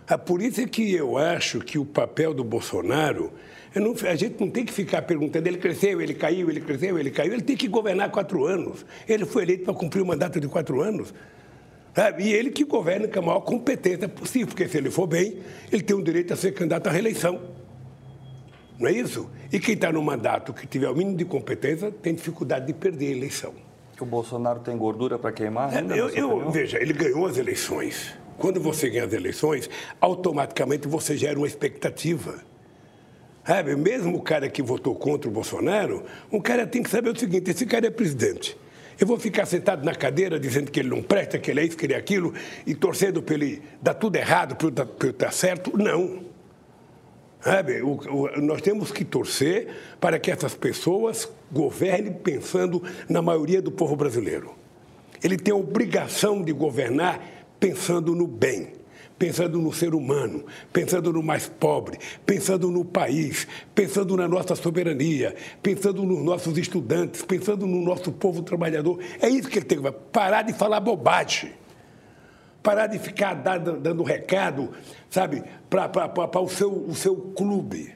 A por isso é que eu acho que o papel do Bolsonaro, não, a gente não tem que ficar perguntando, ele cresceu, ele caiu, ele cresceu, ele caiu, ele tem que governar quatro anos. Ele foi eleito para cumprir o mandato de quatro anos. Sabe? E ele que governa com a maior competência possível, porque se ele for bem, ele tem o direito a ser candidato à reeleição. Não é isso? E quem está no mandato que tiver o mínimo de competência tem dificuldade de perder a eleição. O Bolsonaro tem gordura para queimar? Ainda, eu, eu veja, ele ganhou as eleições. Quando você ganha as eleições, automaticamente você gera uma expectativa. Sabe, mesmo o cara que votou contra o Bolsonaro, um cara tem que saber o seguinte: esse cara é presidente. Eu vou ficar sentado na cadeira dizendo que ele não presta, que ele é isso, que ele é aquilo, e torcendo para ele dar tudo errado, para ele dar certo? Não. Sabe, o, o, nós temos que torcer para que essas pessoas governem pensando na maioria do povo brasileiro. Ele tem a obrigação de governar pensando no bem, pensando no ser humano, pensando no mais pobre, pensando no país, pensando na nossa soberania, pensando nos nossos estudantes, pensando no nosso povo trabalhador. É isso que ele tem que parar de falar bobagem parar de ficar dando, dando recado, sabe, para o seu, o seu clube.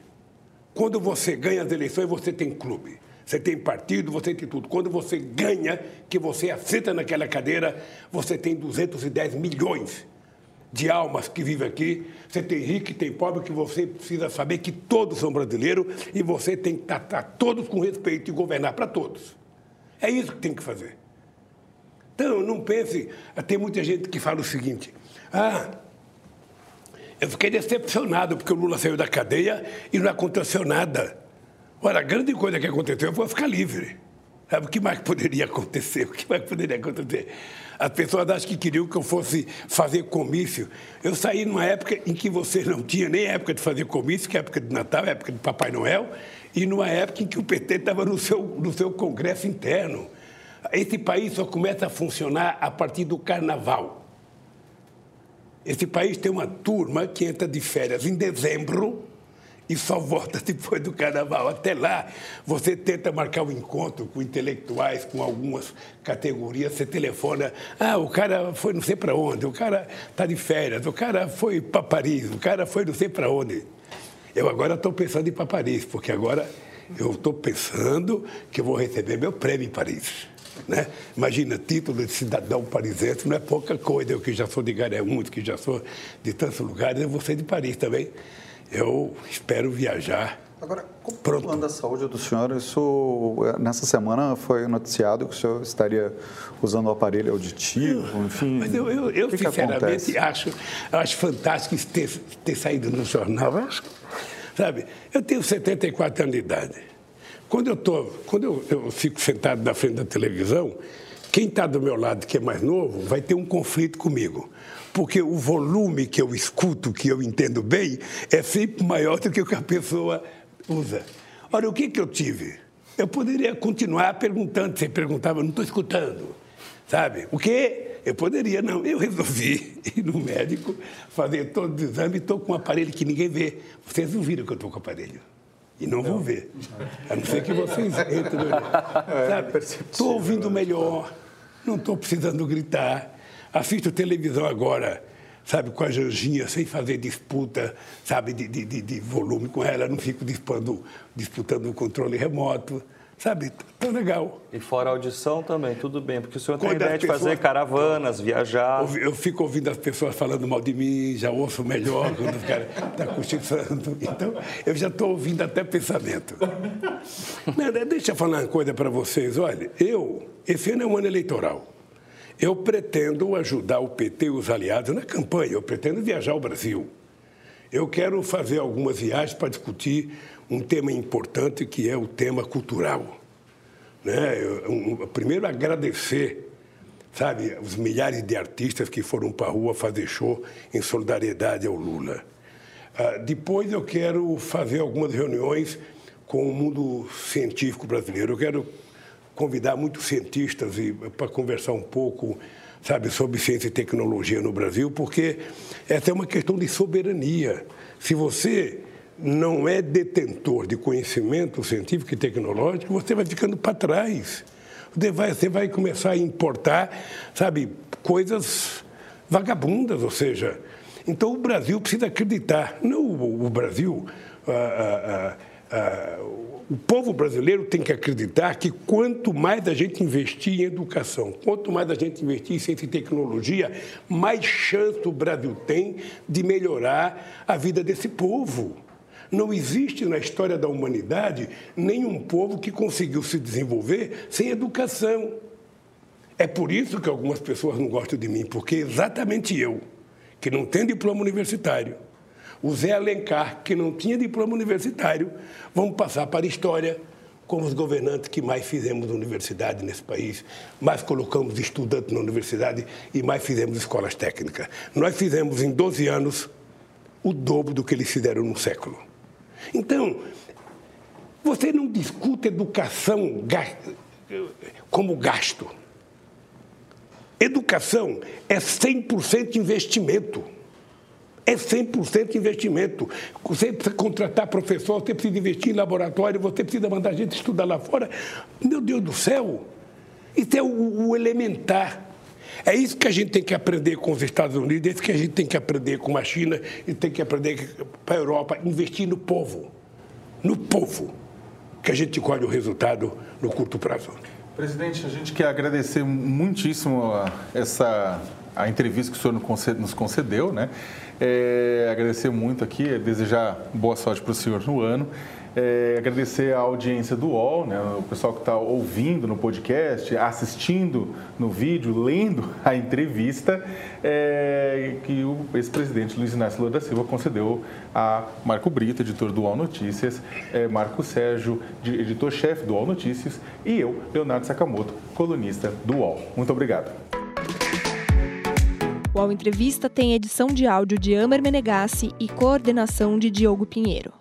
Quando você ganha as eleições, você tem clube. Você tem partido, você tem tudo. Quando você ganha, que você aceita naquela cadeira, você tem 210 milhões de almas que vivem aqui. Você tem rico e tem pobre, que você precisa saber que todos são brasileiros e você tem que tratar todos com respeito e governar para todos. É isso que tem que fazer. Então, não pense. Tem muita gente que fala o seguinte: ah, eu fiquei decepcionado porque o Lula saiu da cadeia e não aconteceu nada. Olha, a grande coisa que aconteceu foi ficar livre. Sabe o que mais poderia acontecer? O que mais poderia acontecer? As pessoas acham que queriam que eu fosse fazer comício. Eu saí numa época em que você não tinha nem época de fazer comício, que é época de Natal, época de Papai Noel, e numa época em que o PT estava no seu, no seu congresso interno. Esse país só começa a funcionar a partir do carnaval. Esse país tem uma turma que entra de férias em dezembro e só volta depois do carnaval. Até lá, você tenta marcar um encontro com intelectuais, com algumas categorias, você telefona, ah, o cara foi não sei para onde, o cara está de férias, o cara foi para Paris, o cara foi não sei para onde. Eu agora estou pensando em ir para Paris, porque agora eu estou pensando que eu vou receber meu prêmio em Paris. Né? Imagina, título de cidadão parisiense não é pouca coisa. Eu que já sou de Garemundo, que já sou de tantos lugares, eu vou ser de Paris também. Eu espero viajar. Agora, como Pronto. o plano da saúde do senhor, isso nessa semana foi noticiado que o senhor estaria usando o aparelho auditivo, enfim. Mas eu, eu, eu sinceramente acho, acho fantástico ter, ter saído no jornal. Acho, sabe, eu tenho 74 anos de idade. Quando eu, tô, quando eu, eu fico sentado na frente da televisão, quem está do meu lado, que é mais novo, vai ter um conflito comigo. Porque o volume que eu escuto, que eu entendo bem, é sempre maior do que o que a pessoa usa. Olha, o que, que eu tive? Eu poderia continuar perguntando, você perguntava, não estou escutando. Sabe? O quê? Eu poderia, não. Eu resolvi ir no médico, fazer todos os exames, estou com um aparelho que ninguém vê. Vocês não viram que eu estou com o aparelho. E não, vão ver. A não ser que vocês entrem. Estou é, ouvindo melhor, não estou precisando gritar. Assisto televisão agora, sabe, com a Janjinha, sem fazer disputa, sabe, de, de, de volume com ela. Não fico disputando, disputando o controle remoto. Sabe, tão legal. E fora a audição também, tudo bem, porque o senhor tem a ideia de fazer caravanas, viajar. Eu fico ouvindo as pessoas falando mal de mim, já ouço melhor quando os caras estão tá cochichando. Então, eu já estou ouvindo até pensamento. Deixa eu falar uma coisa para vocês. Olha, eu, esse ano é um ano eleitoral. Eu pretendo ajudar o PT e os aliados na campanha, eu pretendo viajar ao Brasil. Eu quero fazer algumas viagens para discutir um tema importante que é o tema cultural. Né? Eu, um, primeiro, agradecer, sabe, os milhares de artistas que foram para a rua fazer show em solidariedade ao Lula. Ah, depois eu quero fazer algumas reuniões com o mundo científico brasileiro. Eu quero convidar muitos cientistas para conversar um pouco, sabe, sobre ciência e tecnologia no Brasil, porque essa é uma questão de soberania. Se você não é detentor de conhecimento científico e tecnológico, você vai ficando para trás. Você vai, você vai começar a importar, sabe, coisas vagabundas, ou seja, então o Brasil precisa acreditar. Não o, Brasil, ah, ah, ah, o povo brasileiro tem que acreditar que quanto mais a gente investir em educação, quanto mais a gente investir em ciência e tecnologia, mais chance o Brasil tem de melhorar a vida desse povo. Não existe na história da humanidade nenhum povo que conseguiu se desenvolver sem educação. É por isso que algumas pessoas não gostam de mim, porque exatamente eu, que não tenho diploma universitário, o Zé Alencar, que não tinha diploma universitário, vamos passar para a história como os governantes que mais fizemos universidade nesse país, mais colocamos estudantes na universidade e mais fizemos escolas técnicas. Nós fizemos em 12 anos o dobro do que eles fizeram no século. Então, você não discute educação como gasto. Educação é 100% investimento. É 100% investimento. Você precisa contratar professor, você precisa investir em laboratório, você precisa mandar gente estudar lá fora. Meu Deus do céu! Isso é o, o elementar. É isso que a gente tem que aprender com os Estados Unidos, é isso que a gente tem que aprender com a China e tem que aprender para a Europa, investir no povo. No povo, que a gente colhe o resultado no curto prazo. Presidente, a gente quer agradecer muitíssimo essa a entrevista que o senhor nos concedeu, né? É, agradecer muito aqui, desejar boa sorte para o senhor no ano. É, agradecer a audiência do UOL, né, o pessoal que está ouvindo no podcast, assistindo no vídeo, lendo a entrevista é, que o ex-presidente Luiz Inácio Lula da Silva concedeu a Marco Brito, editor do UOL Notícias, é, Marco Sérgio, editor-chefe do UOL Notícias, e eu, Leonardo Sakamoto, colunista do UOL. Muito obrigado. O Entrevista tem edição de áudio de Amer Menegassi e coordenação de Diogo Pinheiro.